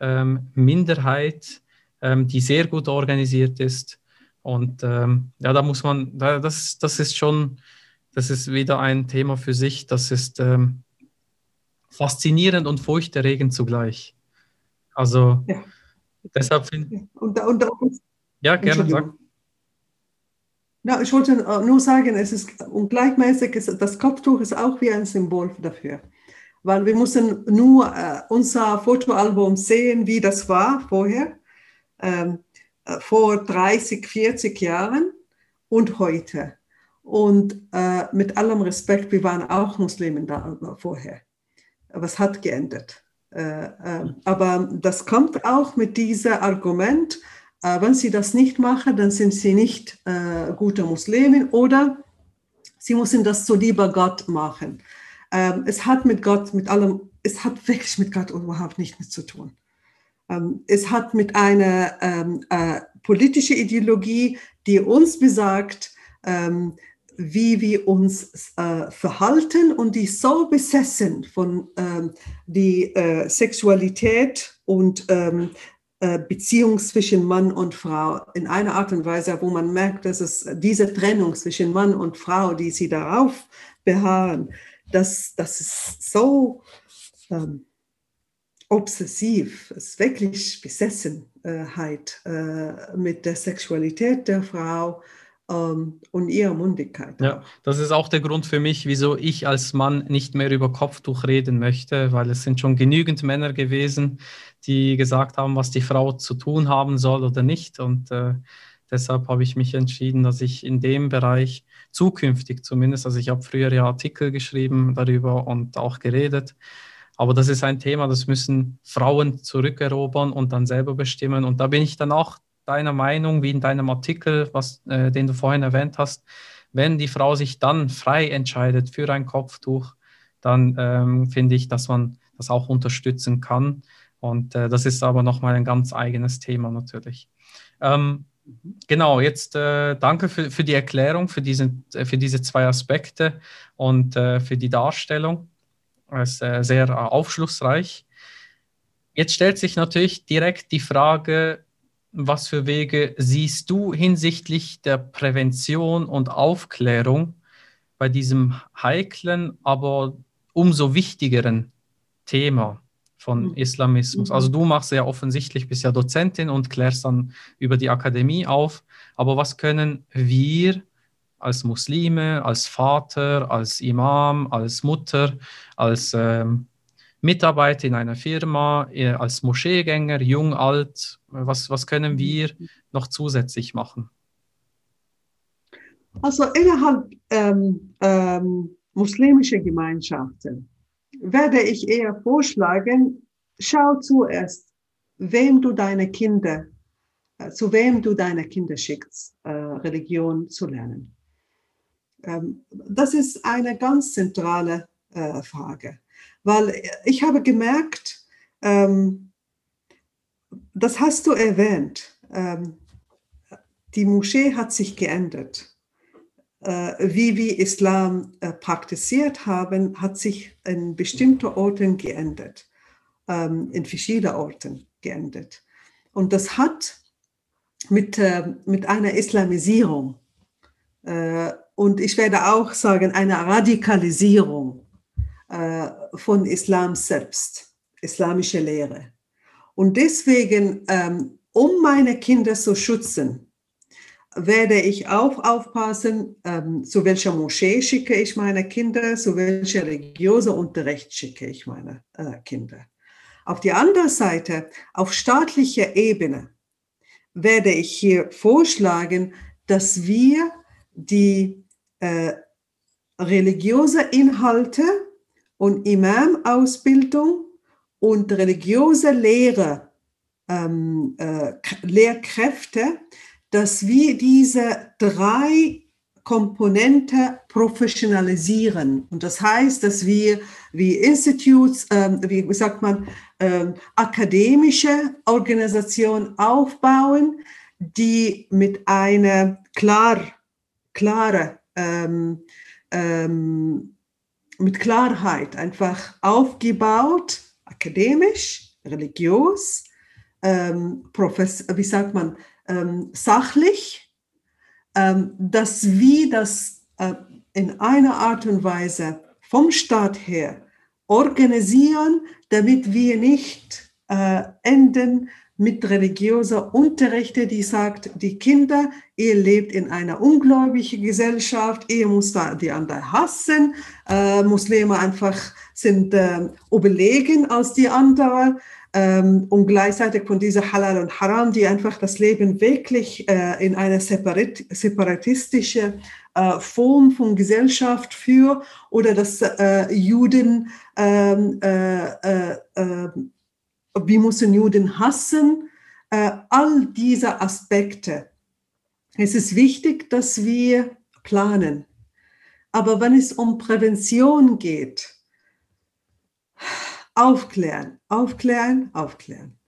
ähm, Minderheit, ähm, die sehr gut organisiert ist. Und ähm, ja, da muss man, das, das ist schon das ist wieder ein Thema für sich. Das ist ähm, faszinierend und furchterregend zugleich. Also ja. deshalb finde und, und, und, Ja, gerne sag. Na, ich wollte nur sagen, es ist und gleichmäßig ist das Kopftuch ist auch wie ein Symbol dafür. Weil wir müssen nur äh, unser Fotoalbum sehen, wie das war vorher, ähm, äh, vor 30, 40 Jahren und heute. Und äh, mit allem Respekt, wir waren auch Muslimen da vorher. Aber es hat geändert. Äh, äh, aber das kommt auch mit diesem Argument, äh, wenn sie das nicht machen, dann sind sie nicht äh, gute Muslimen oder sie müssen das zu lieber Gott machen. Ähm, es hat mit Gott, mit allem, es hat wirklich mit Gott überhaupt nichts mit zu tun. Ähm, es hat mit einer ähm, äh, politischen Ideologie, die uns besagt, ähm, wie wir uns äh, verhalten und die so besessen von ähm, die äh, Sexualität und ähm, äh, Beziehung zwischen Mann und Frau in einer Art und Weise, wo man merkt, dass es diese Trennung zwischen Mann und Frau, die sie darauf beharren, dass das ist so ähm, obsessiv, es ist wirklich Besessenheit äh, mit der Sexualität der Frau ähm, und ihrer Mundigkeit. Ja, das ist auch der Grund für mich, wieso ich als Mann nicht mehr über Kopftuch reden möchte, weil es sind schon genügend Männer gewesen, die gesagt haben, was die Frau zu tun haben soll oder nicht. Und äh, deshalb habe ich mich entschieden, dass ich in dem Bereich zukünftig zumindest, also ich habe früher ja Artikel geschrieben darüber und auch geredet, aber das ist ein Thema, das müssen Frauen zurückerobern und dann selber bestimmen. Und da bin ich dann auch deiner Meinung, wie in deinem Artikel, was, äh, den du vorhin erwähnt hast, wenn die Frau sich dann frei entscheidet für ein Kopftuch, dann ähm, finde ich, dass man das auch unterstützen kann. Und äh, das ist aber nochmal ein ganz eigenes Thema natürlich. Ähm, genau, jetzt äh, danke für, für die Erklärung, für diese, äh, für diese zwei Aspekte und äh, für die Darstellung. Das ist äh, sehr äh, aufschlussreich. Jetzt stellt sich natürlich direkt die Frage, was für Wege siehst du hinsichtlich der Prävention und Aufklärung bei diesem heiklen, aber umso wichtigeren Thema von mhm. Islamismus? Also du machst ja offensichtlich, bist ja Dozentin und klärst dann über die Akademie auf, aber was können wir als Muslime, als Vater, als Imam, als Mutter, als ähm, Mitarbeiter in einer Firma, als Moscheegänger, jung, alt, was, was können mhm. wir noch zusätzlich machen? Also innerhalb ähm, ähm, muslimischer Gemeinschaften werde ich eher vorschlagen, schau zuerst, wem du deine Kinder, äh, zu wem du deine Kinder schickst, äh, Religion zu lernen. Ähm, das ist eine ganz zentrale äh, Frage. Weil ich habe gemerkt, ähm, das hast du erwähnt, ähm, die Moschee hat sich geändert. Äh, wie wir Islam äh, praktiziert haben, hat sich in bestimmten Orten geändert, ähm, in verschiedenen Orten geändert. Und das hat mit, äh, mit einer Islamisierung äh, und ich werde auch sagen, einer Radikalisierung äh, von Islam selbst, islamische Lehre. Und deswegen, ähm, um meine Kinder zu schützen, werde ich auch aufpassen, ähm, zu welcher Moschee schicke ich meine Kinder, zu welcher religiöser Unterricht schicke ich meine äh, Kinder. Auf die andere Seite, auf staatlicher Ebene, werde ich hier vorschlagen, dass wir die äh, religiöse Inhalte und Imam-Ausbildung und religiöse Lehre, ähm, äh, Lehrkräfte, dass wir diese drei Komponente professionalisieren. Und das heißt, dass wir wie Institutes, ähm, wie sagt man, ähm, akademische Organisation aufbauen, die mit einer klar, klare ähm, ähm, mit Klarheit einfach aufgebaut, akademisch, religiös, ähm, wie sagt man, ähm, sachlich, ähm, dass wir das äh, in einer Art und Weise vom Staat her organisieren, damit wir nicht äh, enden mit religiöser Unterrichte, die sagt, die Kinder, ihr lebt in einer ungläubigen Gesellschaft, ihr muss da die anderen hassen, äh, Muslime einfach sind äh, überlegen als die anderen ähm, und gleichzeitig von dieser Halal und Haram, die einfach das Leben wirklich äh, in eine separat separatistische äh, Form von Gesellschaft für oder dass äh, Juden ähm, äh, äh, wir müssen Juden hassen, äh, all diese Aspekte. Es ist wichtig, dass wir planen. Aber wenn es um Prävention geht, aufklären, aufklären, aufklären,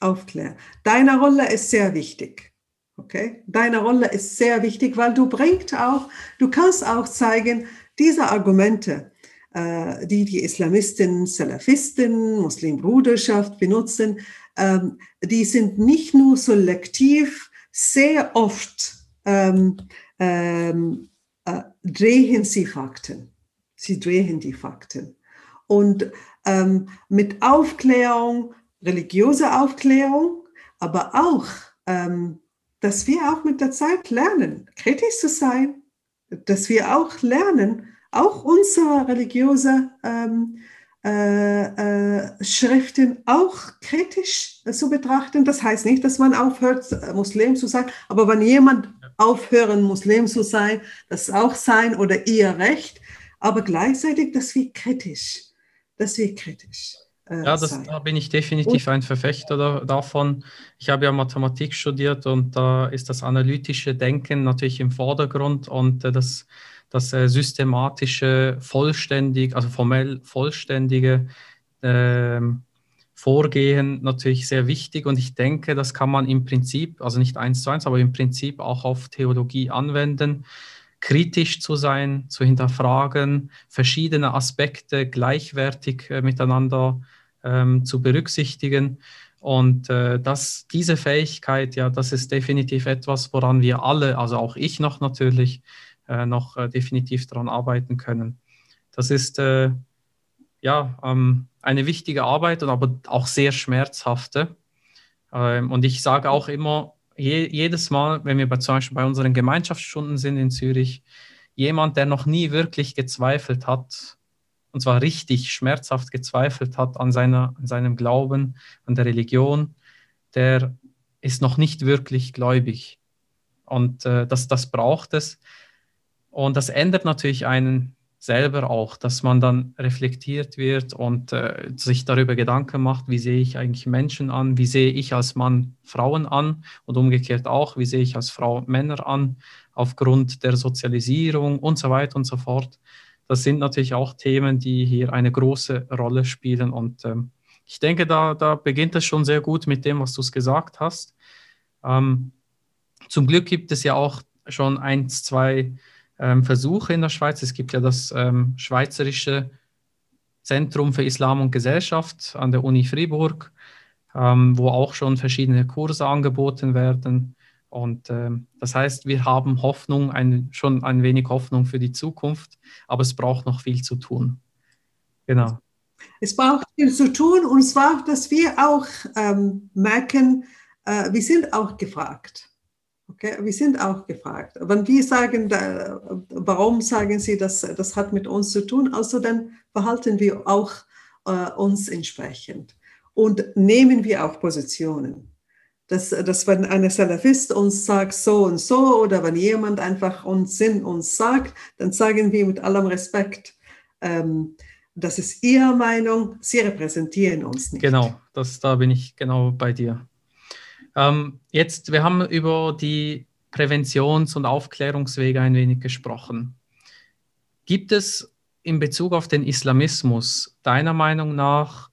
aufklären. Deine Rolle ist sehr wichtig. Okay? Deine Rolle ist sehr wichtig, weil du bringst auch, du kannst auch zeigen, diese Argumente, äh, die die Islamisten, Salafisten, Muslimbruderschaft benutzen, ähm, die sind nicht nur selektiv, sehr oft ähm, ähm, äh, drehen sie Fakten. Sie drehen die Fakten. Und ähm, mit Aufklärung, religiöser Aufklärung, aber auch, ähm, dass wir auch mit der Zeit lernen, kritisch zu sein, dass wir auch lernen, auch unsere religiöse ähm, äh, äh, Schriften auch kritisch zu betrachten. Das heißt nicht, dass man aufhört, Muslim zu sein, aber wenn jemand aufhören, Muslim zu sein, das ist auch sein oder ihr Recht, aber gleichzeitig, dass wir kritisch, dass wir kritisch äh, ja, das, da bin ich definitiv ein Verfechter da, davon. Ich habe ja Mathematik studiert und da ist das analytische Denken natürlich im Vordergrund und äh, das, das äh, systematische, vollständig, also formell vollständige ähm, Vorgehen natürlich sehr wichtig und ich denke, das kann man im Prinzip, also nicht eins zu eins, aber im Prinzip auch auf Theologie anwenden kritisch zu sein, zu hinterfragen, verschiedene Aspekte gleichwertig äh, miteinander ähm, zu berücksichtigen. Und äh, das, diese Fähigkeit, ja, das ist definitiv etwas, woran wir alle, also auch ich noch natürlich, äh, noch äh, definitiv daran arbeiten können. Das ist äh, ja ähm, eine wichtige Arbeit und aber auch sehr schmerzhafte. Ähm, und ich sage auch immer, je, jedes Mal, wenn wir bei, zum Beispiel bei unseren Gemeinschaftsstunden sind in Zürich, jemand, der noch nie wirklich gezweifelt hat, und zwar richtig schmerzhaft gezweifelt hat an, seiner, an seinem Glauben, an der Religion, der ist noch nicht wirklich gläubig. Und äh, das, das braucht es. Und das ändert natürlich einen selber auch, dass man dann reflektiert wird und äh, sich darüber Gedanken macht, wie sehe ich eigentlich Menschen an, wie sehe ich als Mann Frauen an und umgekehrt auch, wie sehe ich als Frau Männer an, aufgrund der Sozialisierung und so weiter und so fort das sind natürlich auch Themen, die hier eine große Rolle spielen. Und ähm, ich denke, da, da beginnt es schon sehr gut mit dem, was du es gesagt hast. Ähm, zum Glück gibt es ja auch schon ein, zwei ähm, Versuche in der Schweiz. Es gibt ja das ähm, Schweizerische Zentrum für Islam und Gesellschaft an der Uni Fribourg, ähm, wo auch schon verschiedene Kurse angeboten werden. Und ähm, das heißt, wir haben Hoffnung, ein, schon ein wenig Hoffnung für die Zukunft, aber es braucht noch viel zu tun. Genau. Es braucht viel zu tun und zwar, dass wir auch ähm, merken, äh, wir sind auch gefragt. Okay, wir sind auch gefragt. Wenn wir sagen, warum sagen Sie, dass das hat mit uns zu tun, also dann verhalten wir auch äh, uns entsprechend und nehmen wir auch Positionen dass, dass wenn ein Salafist uns sagt so und so oder wenn jemand einfach uns Sinn uns sagt, dann sagen wir mit allem Respekt, ähm, das ist Ihre Meinung, Sie repräsentieren uns nicht. Genau, das, da bin ich genau bei dir. Ähm, jetzt, wir haben über die Präventions- und Aufklärungswege ein wenig gesprochen. Gibt es in Bezug auf den Islamismus deiner Meinung nach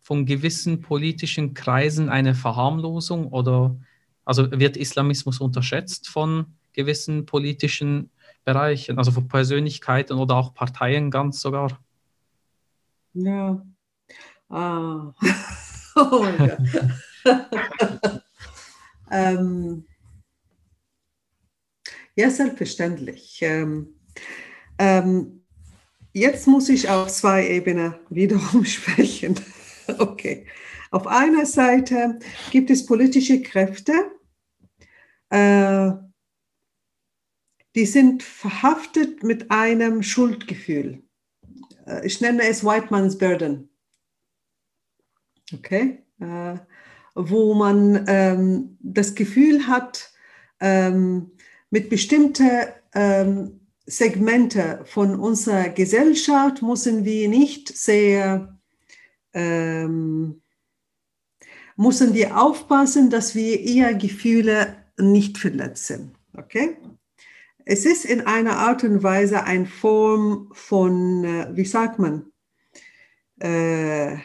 von gewissen politischen Kreisen eine Verharmlosung oder also wird Islamismus unterschätzt von gewissen politischen Bereichen, also von Persönlichkeiten oder auch Parteien ganz sogar? Ja. Ah. oh mein Gott. ähm, ja, selbstverständlich. Ähm, ähm, jetzt muss ich auf zwei Ebenen wiederum sprechen. Okay. Auf einer Seite gibt es politische Kräfte, äh, die sind verhaftet mit einem Schuldgefühl. Äh, ich nenne es White Man's Burden. Okay? Äh, wo man ähm, das Gefühl hat, ähm, mit bestimmten ähm, Segmente von unserer Gesellschaft müssen wir nicht sehr ähm, müssen wir aufpassen, dass wir ihre Gefühle nicht verletzen. Okay? Es ist in einer Art und Weise eine Form von, äh, wie sagt man, äh,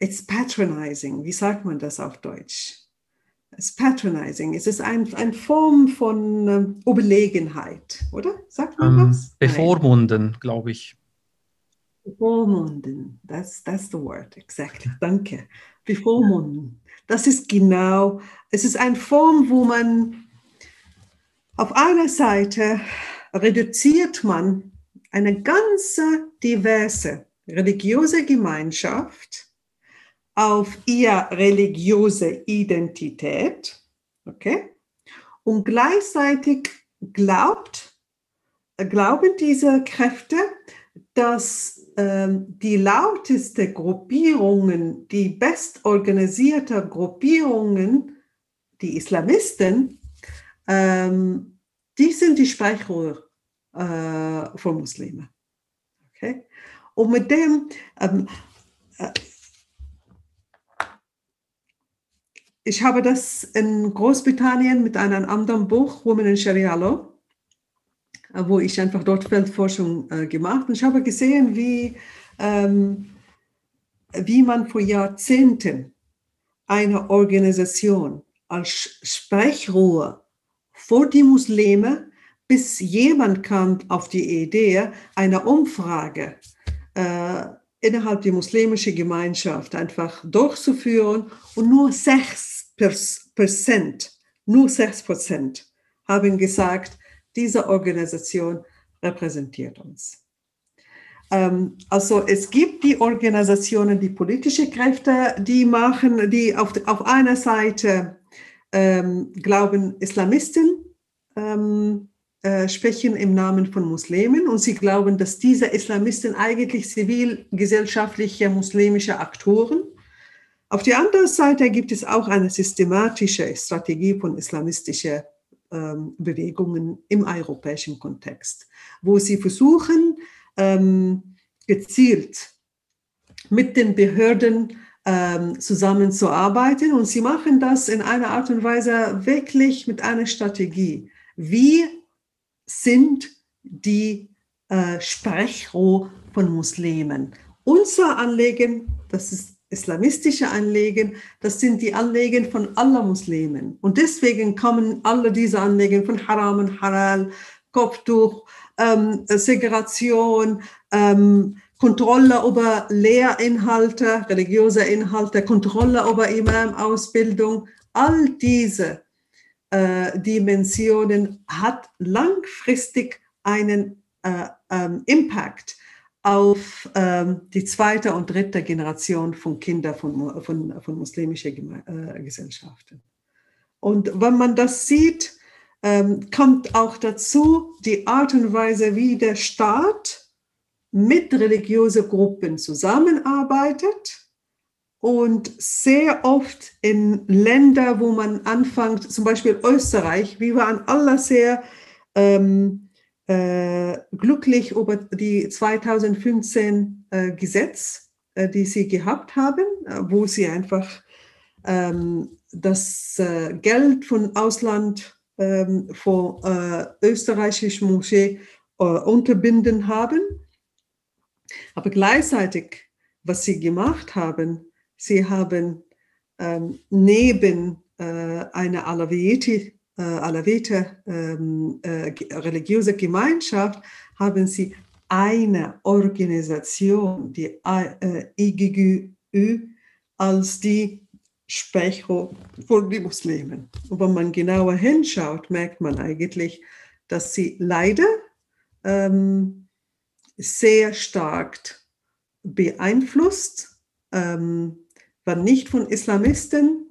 it's patronizing. Wie sagt man das auf Deutsch? It's patronizing. Es ist ein, eine Form von äh, Überlegenheit, oder? Sagt man um, ähm, das? Bevormunden, glaube ich. Bevormunden, that's, that's the word, exactly, danke. Bevormunden, das ist genau, es ist eine Form, wo man auf einer Seite reduziert man eine ganze diverse religiöse Gemeinschaft auf ihre religiöse Identität, okay? Und gleichzeitig glaubt, glauben diese Kräfte, dass ähm, die lauteste Gruppierungen, die bestorganisierte Gruppierungen, die Islamisten, ähm, die sind die Sprechrohr äh, von Muslimen. Okay? Und mit dem, ähm, äh, ich habe das in Großbritannien mit einem anderen Buch, Women in Sharia Law, äh, wo ich einfach dort Feldforschung äh, gemacht. Und ich habe gesehen, wie, ähm, wie man vor Jahrzehnten eine Organisation als Sprechrohr vor die Muslime, bis jemand kam auf die Idee, eine Umfrage äh, innerhalb der muslimischen Gemeinschaft einfach durchzuführen und nur 6 Prozent, nur 6 Prozent haben gesagt, diese Organisation repräsentiert uns. Ähm, also es gibt die Organisationen, die politische Kräfte, die machen, die auf, auf einer Seite ähm, glauben, Islamisten ähm, äh, sprechen im Namen von Muslimen und sie glauben, dass diese Islamisten eigentlich zivilgesellschaftliche muslimische Aktoren. Auf der anderen Seite gibt es auch eine systematische Strategie von islamistischen ähm, Bewegungen im europäischen Kontext, wo sie versuchen, ähm, gezielt mit den Behörden ähm, zusammenzuarbeiten. Und sie machen das in einer Art und Weise wirklich mit einer Strategie. Wie sind die äh, Sprechrohr von Muslimen? Unser Anliegen, das ist islamistische Anliegen, das sind die Anliegen von aller Muslimen. Und deswegen kommen alle diese Anliegen von Haram und Halal, Kopftuch, ähm, Segregation, ähm, Kontrolle über Lehrinhalte, religiöse Inhalte, Kontrolle über Imam-Ausbildung, all diese äh, Dimensionen hat langfristig einen äh, ähm, Impact auf ähm, die zweite und dritte Generation von Kindern von, von, von muslimischen äh, Gesellschaften. Und wenn man das sieht, ähm, kommt auch dazu die Art und Weise, wie der Staat mit religiösen Gruppen zusammenarbeitet und sehr oft in Ländern, wo man anfängt, zum Beispiel Österreich, wir waren alle sehr ähm, äh, glücklich über die 2015 äh, Gesetz, äh, die sie gehabt haben, äh, wo sie einfach ähm, das äh, Geld von Ausland ähm, von äh, österreichischen Moschee unterbinden haben. Aber gleichzeitig, was sie gemacht haben, sie haben ähm, neben äh, einer Alawite, äh, Alawite ähm, äh, religiöse Gemeinschaft, haben sie eine Organisation, die äh, IGGÜ, als die Sprecher von den Muslimen. Und wenn man genauer hinschaut, merkt man eigentlich, dass sie leider ähm, sehr stark beeinflusst, ähm, wenn nicht von Islamisten,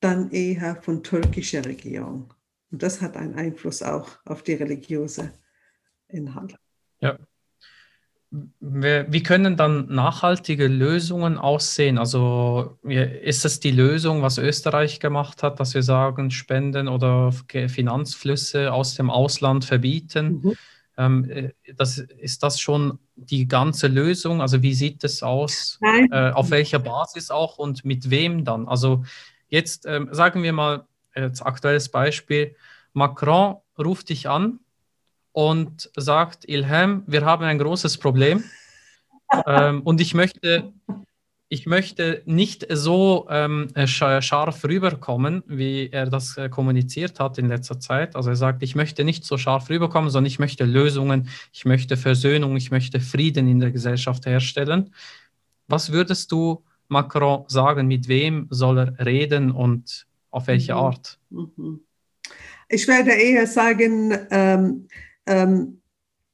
dann eher von türkischer Regierung. Und das hat einen Einfluss auch auf die religiöse Inhalte. Ja. Wie können dann nachhaltige Lösungen aussehen? Also ist es die Lösung, was Österreich gemacht hat, dass wir sagen, Spenden oder Finanzflüsse aus dem Ausland verbieten? Mhm. Ähm, äh, das, ist das schon die ganze Lösung? Also wie sieht es aus? Äh, auf welcher Basis auch und mit wem dann? Also jetzt ähm, sagen wir mal, als aktuelles Beispiel, Macron ruft dich an und sagt, Ilham, wir haben ein großes Problem ähm, und ich möchte ich möchte nicht so ähm, scharf rüberkommen, wie er das äh, kommuniziert hat in letzter Zeit. Also er sagt, ich möchte nicht so scharf rüberkommen, sondern ich möchte Lösungen, ich möchte Versöhnung, ich möchte Frieden in der Gesellschaft herstellen. Was würdest du Macron sagen, mit wem soll er reden und auf welche mhm. Art? Mhm. Ich werde eher sagen, ähm, ähm,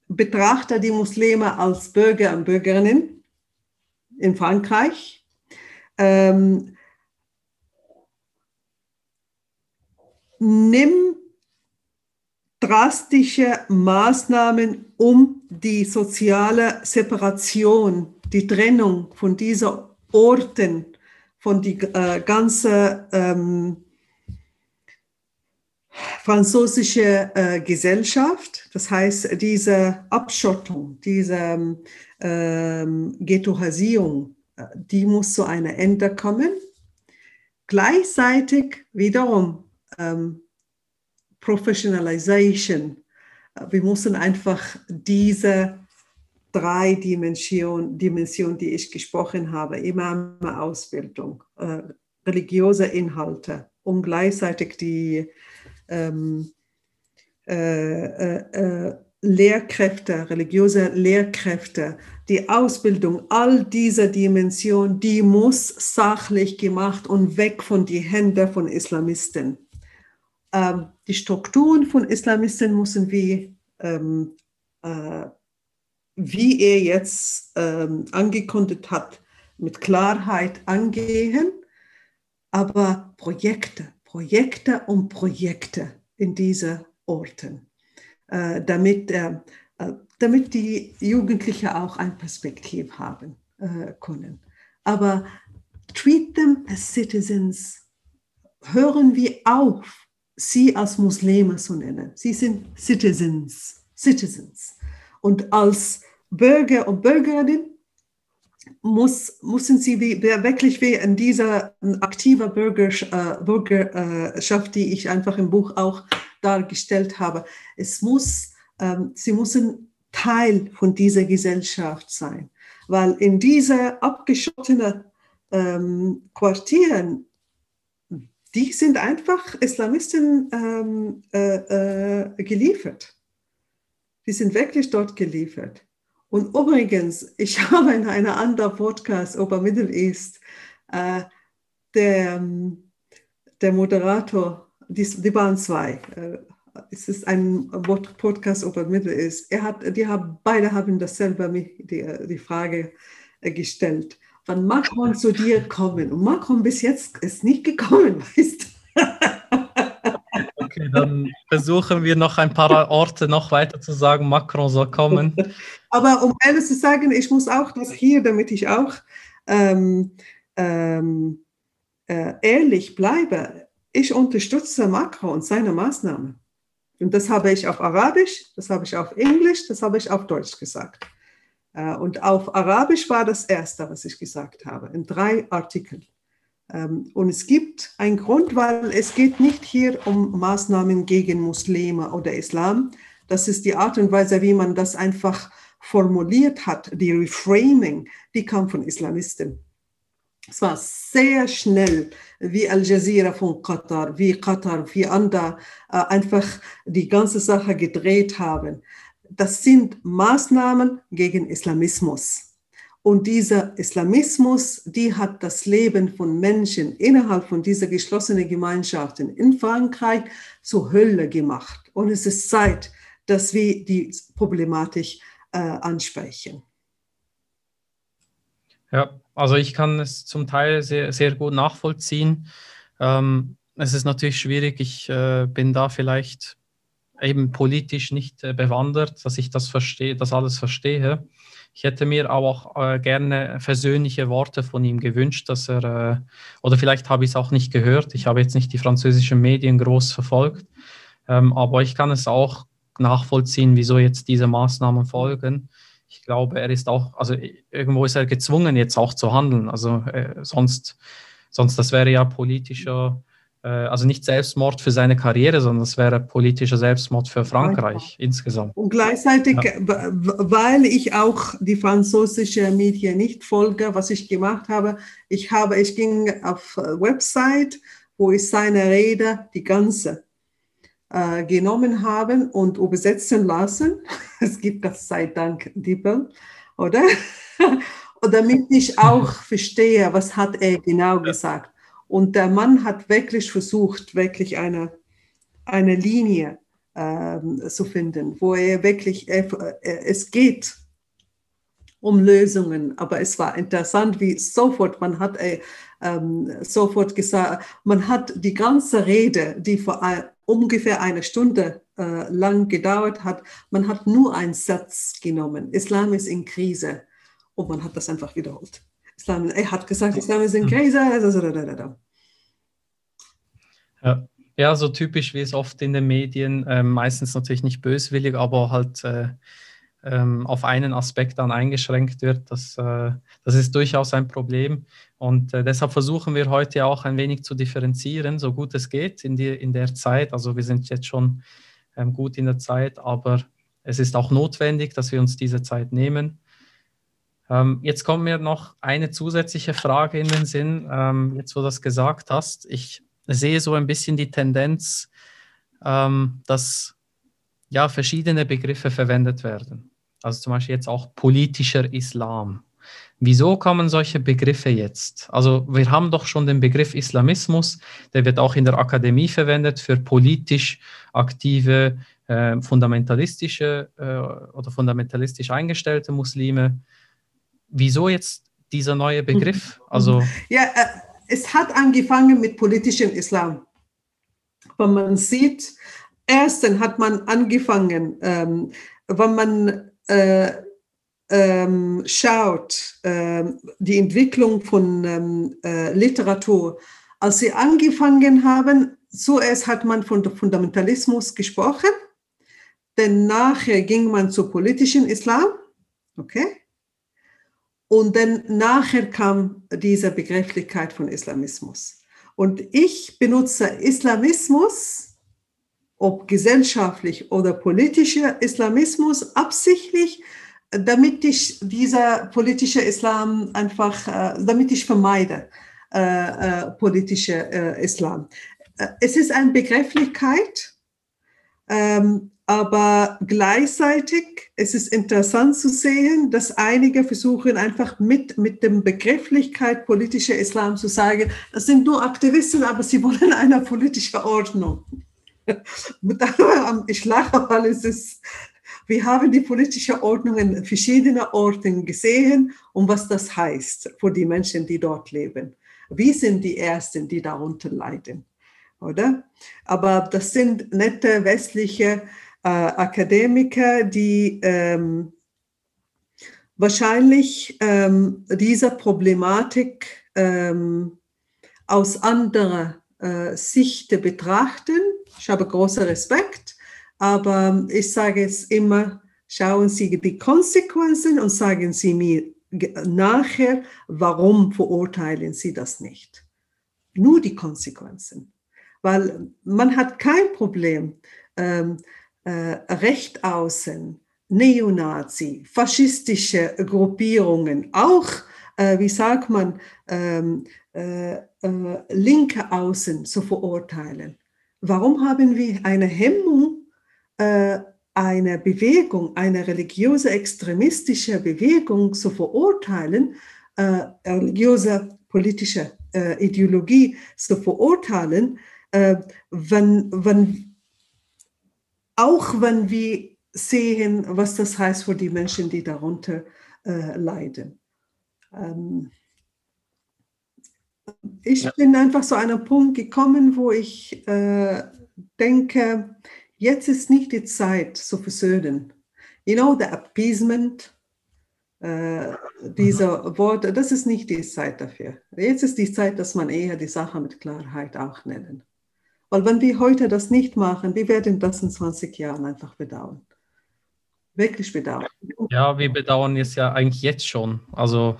betrachte die Muslime als Bürger und Bürgerinnen in Frankreich. Ähm, nimm drastische Maßnahmen, um die soziale Separation, die Trennung von diesen Orten, von der äh, ganzen ähm, französische äh, Gesellschaft, das heißt diese Abschottung, diese ähm, Ghettoisierung, äh, die muss zu einem Ende kommen. gleichzeitig wiederum ähm, Professionalization. Wir müssen einfach diese drei Dimensionen, Dimension, die ich gesprochen habe, Imam-Ausbildung, äh, religiöse Inhalte und gleichzeitig die ähm, äh, äh, äh Lehrkräfte, religiöse Lehrkräfte, die Ausbildung, all diese Dimensionen, die muss sachlich gemacht und weg von die Hände von Islamisten. Ähm, die Strukturen von Islamisten müssen wir, ähm, äh, wie er jetzt ähm, angekündigt hat, mit Klarheit angehen, aber Projekte, Projekte und Projekte in diese Orten. Äh, damit, äh, äh, damit die Jugendlichen auch ein Perspektiv haben können. Aber treat them as citizens. Hören wir auf, sie als Muslime zu nennen. Sie sind Citizens, Citizens. Und als Bürger und Bürgerin muss, müssen sie wie, wirklich wie in dieser aktiven Bürgerschaft, die ich einfach im Buch auch dargestellt habe. Es muss, ähm, sie müssen Teil von dieser Gesellschaft sein, weil in diese abgeschottenen ähm, Quartieren, die sind einfach Islamisten ähm, äh, äh, geliefert. Die sind wirklich dort geliefert. Und übrigens, ich habe in einer anderen Podcast über Middle East, äh, der, ähm, der Moderator die, die waren zwei. Äh, es ist ein Podcast über Mittel ist. Er hat, die haben, beide haben dasselbe die, die Frage äh, gestellt. Wann Macron zu dir kommen? Und Macron bis jetzt ist nicht gekommen, weißt Okay, dann versuchen wir noch ein paar Orte noch weiter zu sagen, Macron soll kommen. Aber um ehrlich zu sagen, ich muss auch das hier, damit ich auch ähm, ähm, äh, ehrlich bleibe ich unterstütze Macron und seine Maßnahmen. Und das habe ich auf Arabisch, das habe ich auf Englisch, das habe ich auf Deutsch gesagt. Äh, und auf Arabisch war das erste, was ich gesagt habe, in drei Artikeln. Ähm, und es gibt einen Grund, weil es geht nicht hier um Maßnahmen gegen Muslime oder Islam. Das ist die Art und Weise, wie man das einfach formuliert hat. Die Reframing, die kam von Islamisten. Es war sehr schnell, wie Al Jazeera von Qatar, wie Qatar, wie andere äh, einfach die ganze Sache gedreht haben. Das sind Maßnahmen gegen Islamismus. Und dieser Islamismus, die hat das Leben von Menschen innerhalb von dieser geschlossenen Gemeinschaften in Frankreich zur Hölle gemacht. Und es ist Zeit, dass wir die Problematik äh, ansprechen. Ja, also ich kann es zum Teil sehr, sehr gut nachvollziehen. Ähm, es ist natürlich schwierig, ich äh, bin da vielleicht eben politisch nicht äh, bewandert, dass ich das verstehe, das alles verstehe. Ich hätte mir auch äh, gerne versöhnliche Worte von ihm gewünscht, dass er, äh, oder vielleicht habe ich es auch nicht gehört, ich habe jetzt nicht die französischen Medien groß verfolgt, ähm, aber ich kann es auch nachvollziehen, wieso jetzt diese Maßnahmen folgen. Ich glaube, er ist auch, also irgendwo ist er gezwungen, jetzt auch zu handeln. Also äh, sonst, sonst, das wäre ja politischer, äh, also nicht Selbstmord für seine Karriere, sondern das wäre politischer Selbstmord für Frankreich ja. insgesamt. Und gleichzeitig, ja. weil ich auch die französische Medien nicht folge, was ich gemacht habe, ich habe, ich ging auf Website, wo ich seine Rede, die ganze äh, genommen haben und übersetzen lassen. Es gibt Gott sei Dank Diebel, oder? und damit ich auch verstehe, was hat er genau gesagt. Und der Mann hat wirklich versucht, wirklich eine, eine Linie ähm, zu finden, wo er wirklich, er, es geht um Lösungen, aber es war interessant, wie sofort, man hat äh, ähm, sofort gesagt, man hat die ganze Rede, die vor ungefähr eine Stunde äh, lang gedauert hat, man hat nur einen Satz genommen. Islam ist in Krise. Und man hat das einfach wiederholt. Islam, er hat gesagt, Islam ist in Krise. Ja. ja, so typisch wie es oft in den Medien, äh, meistens natürlich nicht böswillig, aber halt äh, ähm, auf einen Aspekt dann eingeschränkt wird. Das, äh, das ist durchaus ein Problem. Und äh, deshalb versuchen wir heute auch ein wenig zu differenzieren, so gut es geht in, die, in der Zeit. Also wir sind jetzt schon ähm, gut in der Zeit, aber es ist auch notwendig, dass wir uns diese Zeit nehmen. Ähm, jetzt kommt mir noch eine zusätzliche Frage in den Sinn, ähm, jetzt wo du das gesagt hast. Ich sehe so ein bisschen die Tendenz, ähm, dass ja verschiedene Begriffe verwendet werden. Also zum Beispiel jetzt auch politischer Islam. Wieso kommen solche Begriffe jetzt? Also wir haben doch schon den Begriff Islamismus, der wird auch in der Akademie verwendet für politisch aktive, äh, fundamentalistische äh, oder fundamentalistisch eingestellte Muslime. Wieso jetzt dieser neue Begriff? Also ja, äh, es hat angefangen mit politischem Islam. Wenn man sieht, erstens hat man angefangen, ähm, wenn man äh, ähm, schaut, äh, die Entwicklung von ähm, äh, Literatur, als sie angefangen haben, zuerst hat man von Fundamentalismus gesprochen, dann nachher ging man zu politischen Islam, okay? Und dann nachher kam diese Begrifflichkeit von Islamismus. Und ich benutze Islamismus ob gesellschaftlich oder politischer Islamismus, absichtlich, damit ich dieser politische Islam einfach, äh, damit ich vermeide äh, äh, politische äh, Islam. Äh, es ist eine Begrifflichkeit, ähm, aber gleichzeitig es ist interessant zu sehen, dass einige versuchen einfach mit, mit dem Begrifflichkeit politischer Islam zu sagen, das sind nur Aktivisten, aber sie wollen eine politische Ordnung. ich lache, weil es ist, wir haben die politische Ordnung in verschiedenen Orten gesehen und was das heißt für die Menschen, die dort leben. Wir sind die Ersten, die darunter leiden, oder? Aber das sind nette westliche äh, Akademiker, die ähm, wahrscheinlich ähm, diese Problematik ähm, aus anderer äh, Sicht betrachten ich habe großen Respekt, aber ich sage es immer, schauen Sie die Konsequenzen und sagen Sie mir nachher, warum verurteilen Sie das nicht. Nur die Konsequenzen. Weil man hat kein Problem, ähm, äh, Recht außen, Neonazi, faschistische Gruppierungen, auch, äh, wie sagt man, ähm, äh, äh linke Außen zu verurteilen. Warum haben wir eine Hemmung, äh, eine Bewegung, eine religiöse extremistische Bewegung zu verurteilen, äh, religiöse politische Ideologie zu verurteilen, wenn, wenn, auch wenn wir sehen, was das heißt für die Menschen, die darunter äh, leiden. Ähm, ich ja. bin einfach so an einen Punkt gekommen, wo ich äh, denke, jetzt ist nicht die Zeit zu versöhnen. You know, the appeasement, äh, dieser mhm. Worte, das ist nicht die Zeit dafür. Jetzt ist die Zeit, dass man eher die Sache mit Klarheit auch nennen. Weil wenn wir heute das nicht machen, wir werden das in 20 Jahren einfach bedauern. Wirklich bedauern. Ja, wir bedauern es ja eigentlich jetzt schon. Also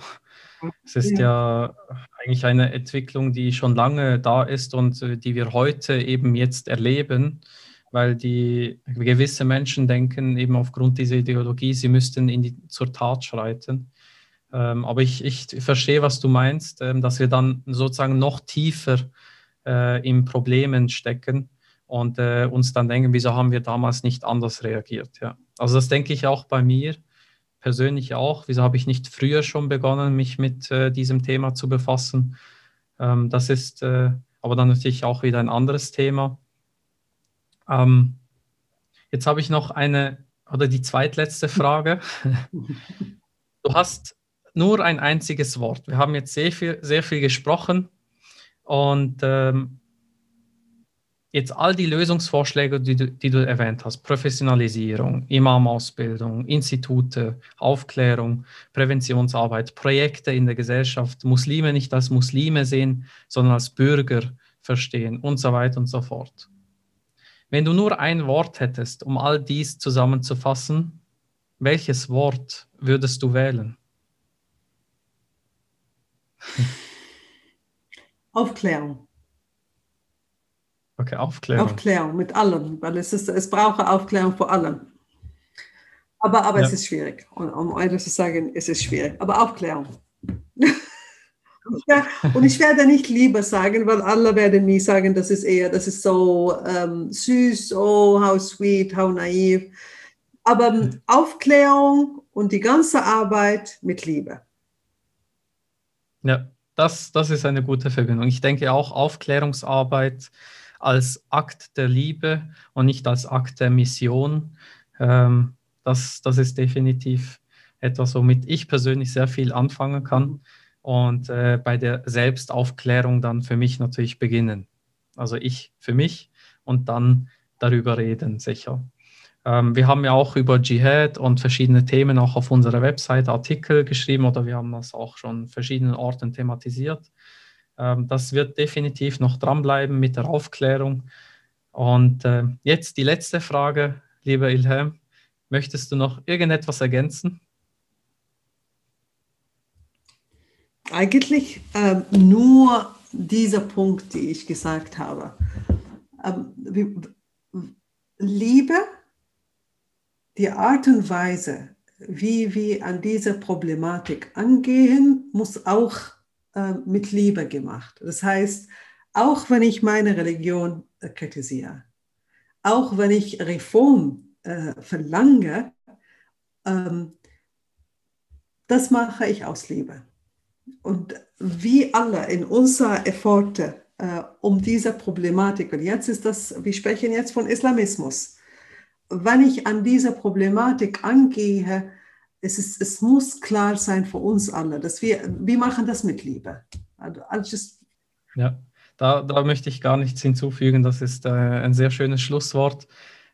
es ist ja. ja. eigentlich eine Entwicklung, die schon lange da ist und äh, die wir heute eben jetzt erleben, weil die gewisse Menschen denken eben aufgrund dieser Ideologie, sie müssten in die, zur Tat schreiten. Ähm, aber ich, ich verstehe, was du meinst, ähm, dass wir dann sozusagen noch tiefer äh, in Problemen stecken und äh, uns dann denken, wieso haben wir damals nicht anders reagiert. Ja. Also das denke ich auch bei mir persönlich auch. Wieso habe ich nicht früher schon begonnen, mich mit äh, diesem Thema zu befassen? Ähm, das ist äh, aber dann natürlich auch wieder ein anderes Thema. Ähm, jetzt habe ich noch eine oder die zweitletzte Frage. Du hast nur ein einziges Wort. Wir haben jetzt sehr viel, sehr viel gesprochen und ähm, jetzt all die Lösungsvorschläge, die du, die du erwähnt hast, Professionalisierung, Imamausbildung, Institute, Aufklärung, Präventionsarbeit, Projekte in der Gesellschaft, Muslime nicht als Muslime sehen, sondern als Bürger verstehen und so weiter und so fort. Wenn du nur ein Wort hättest, um all dies zusammenzufassen, welches Wort würdest du wählen? Aufklärung. Okay, Aufklärung. Aufklärung mit allem, weil es, ist, es braucht Aufklärung vor allem. Aber, aber ja. es ist schwierig. Und, um ehrlich zu sagen, es ist schwierig. Aber Aufklärung. ja, und ich werde nicht lieber sagen, weil alle werden mir sagen, das ist eher, das ist so ähm, süß, oh, how sweet, how naiv. Aber mhm. Aufklärung und die ganze Arbeit mit Liebe. Ja, das, das ist eine gute Verbindung. Ich denke auch Aufklärungsarbeit als Akt der Liebe und nicht als Akt der Mission. Ähm, das, das ist definitiv etwas, womit ich persönlich sehr viel anfangen kann und äh, bei der Selbstaufklärung dann für mich natürlich beginnen. Also ich für mich und dann darüber reden, sicher. Ähm, wir haben ja auch über Dschihad und verschiedene Themen auch auf unserer Website Artikel geschrieben oder wir haben das auch schon verschiedenen Orten thematisiert. Ähm, das wird definitiv noch dranbleiben mit der Aufklärung. Und äh, jetzt die letzte Frage, lieber Ilham. Möchtest du noch irgendetwas ergänzen? Eigentlich ähm, nur dieser Punkt, den ich gesagt habe. Wie, Liebe, die Art und Weise, wie wir an diese Problematik angehen, muss auch äh, mit Liebe gemacht. Das heißt, auch wenn ich meine Religion äh, kritisiere, auch wenn ich Reform äh, verlange, ähm, das mache ich aus Liebe. Und wie alle in unserer Efforte äh, um diese Problematik, und jetzt ist das, wir sprechen jetzt von Islamismus, wenn ich an diese Problematik angehe, es, ist, es muss klar sein für uns alle, dass wir, wir machen das mit Liebe. Also, ja, da, da möchte ich gar nichts hinzufügen. Das ist äh, ein sehr schönes Schlusswort.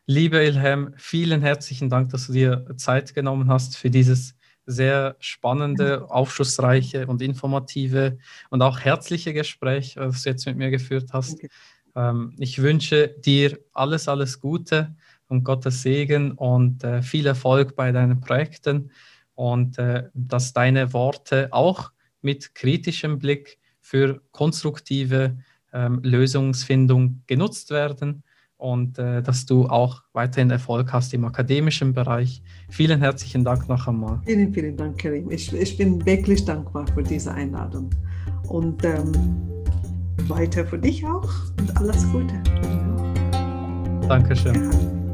Liebe Ilham, vielen herzlichen Dank, dass du dir Zeit genommen hast für dieses sehr spannende, aufschlussreiche und informative und auch herzliche Gespräch, das du jetzt mit mir geführt hast. Ähm, ich wünsche dir alles, alles Gute und Gottes Segen und äh, viel Erfolg bei deinen Projekten und äh, dass deine Worte auch mit kritischem Blick für konstruktive ähm, Lösungsfindung genutzt werden und äh, dass du auch weiterhin Erfolg hast im akademischen Bereich. Vielen herzlichen Dank noch einmal. Vielen, vielen Dank, Karim. Ich, ich bin wirklich dankbar für diese Einladung. Und ähm, weiter für dich auch und alles Gute. Dankeschön. Ja.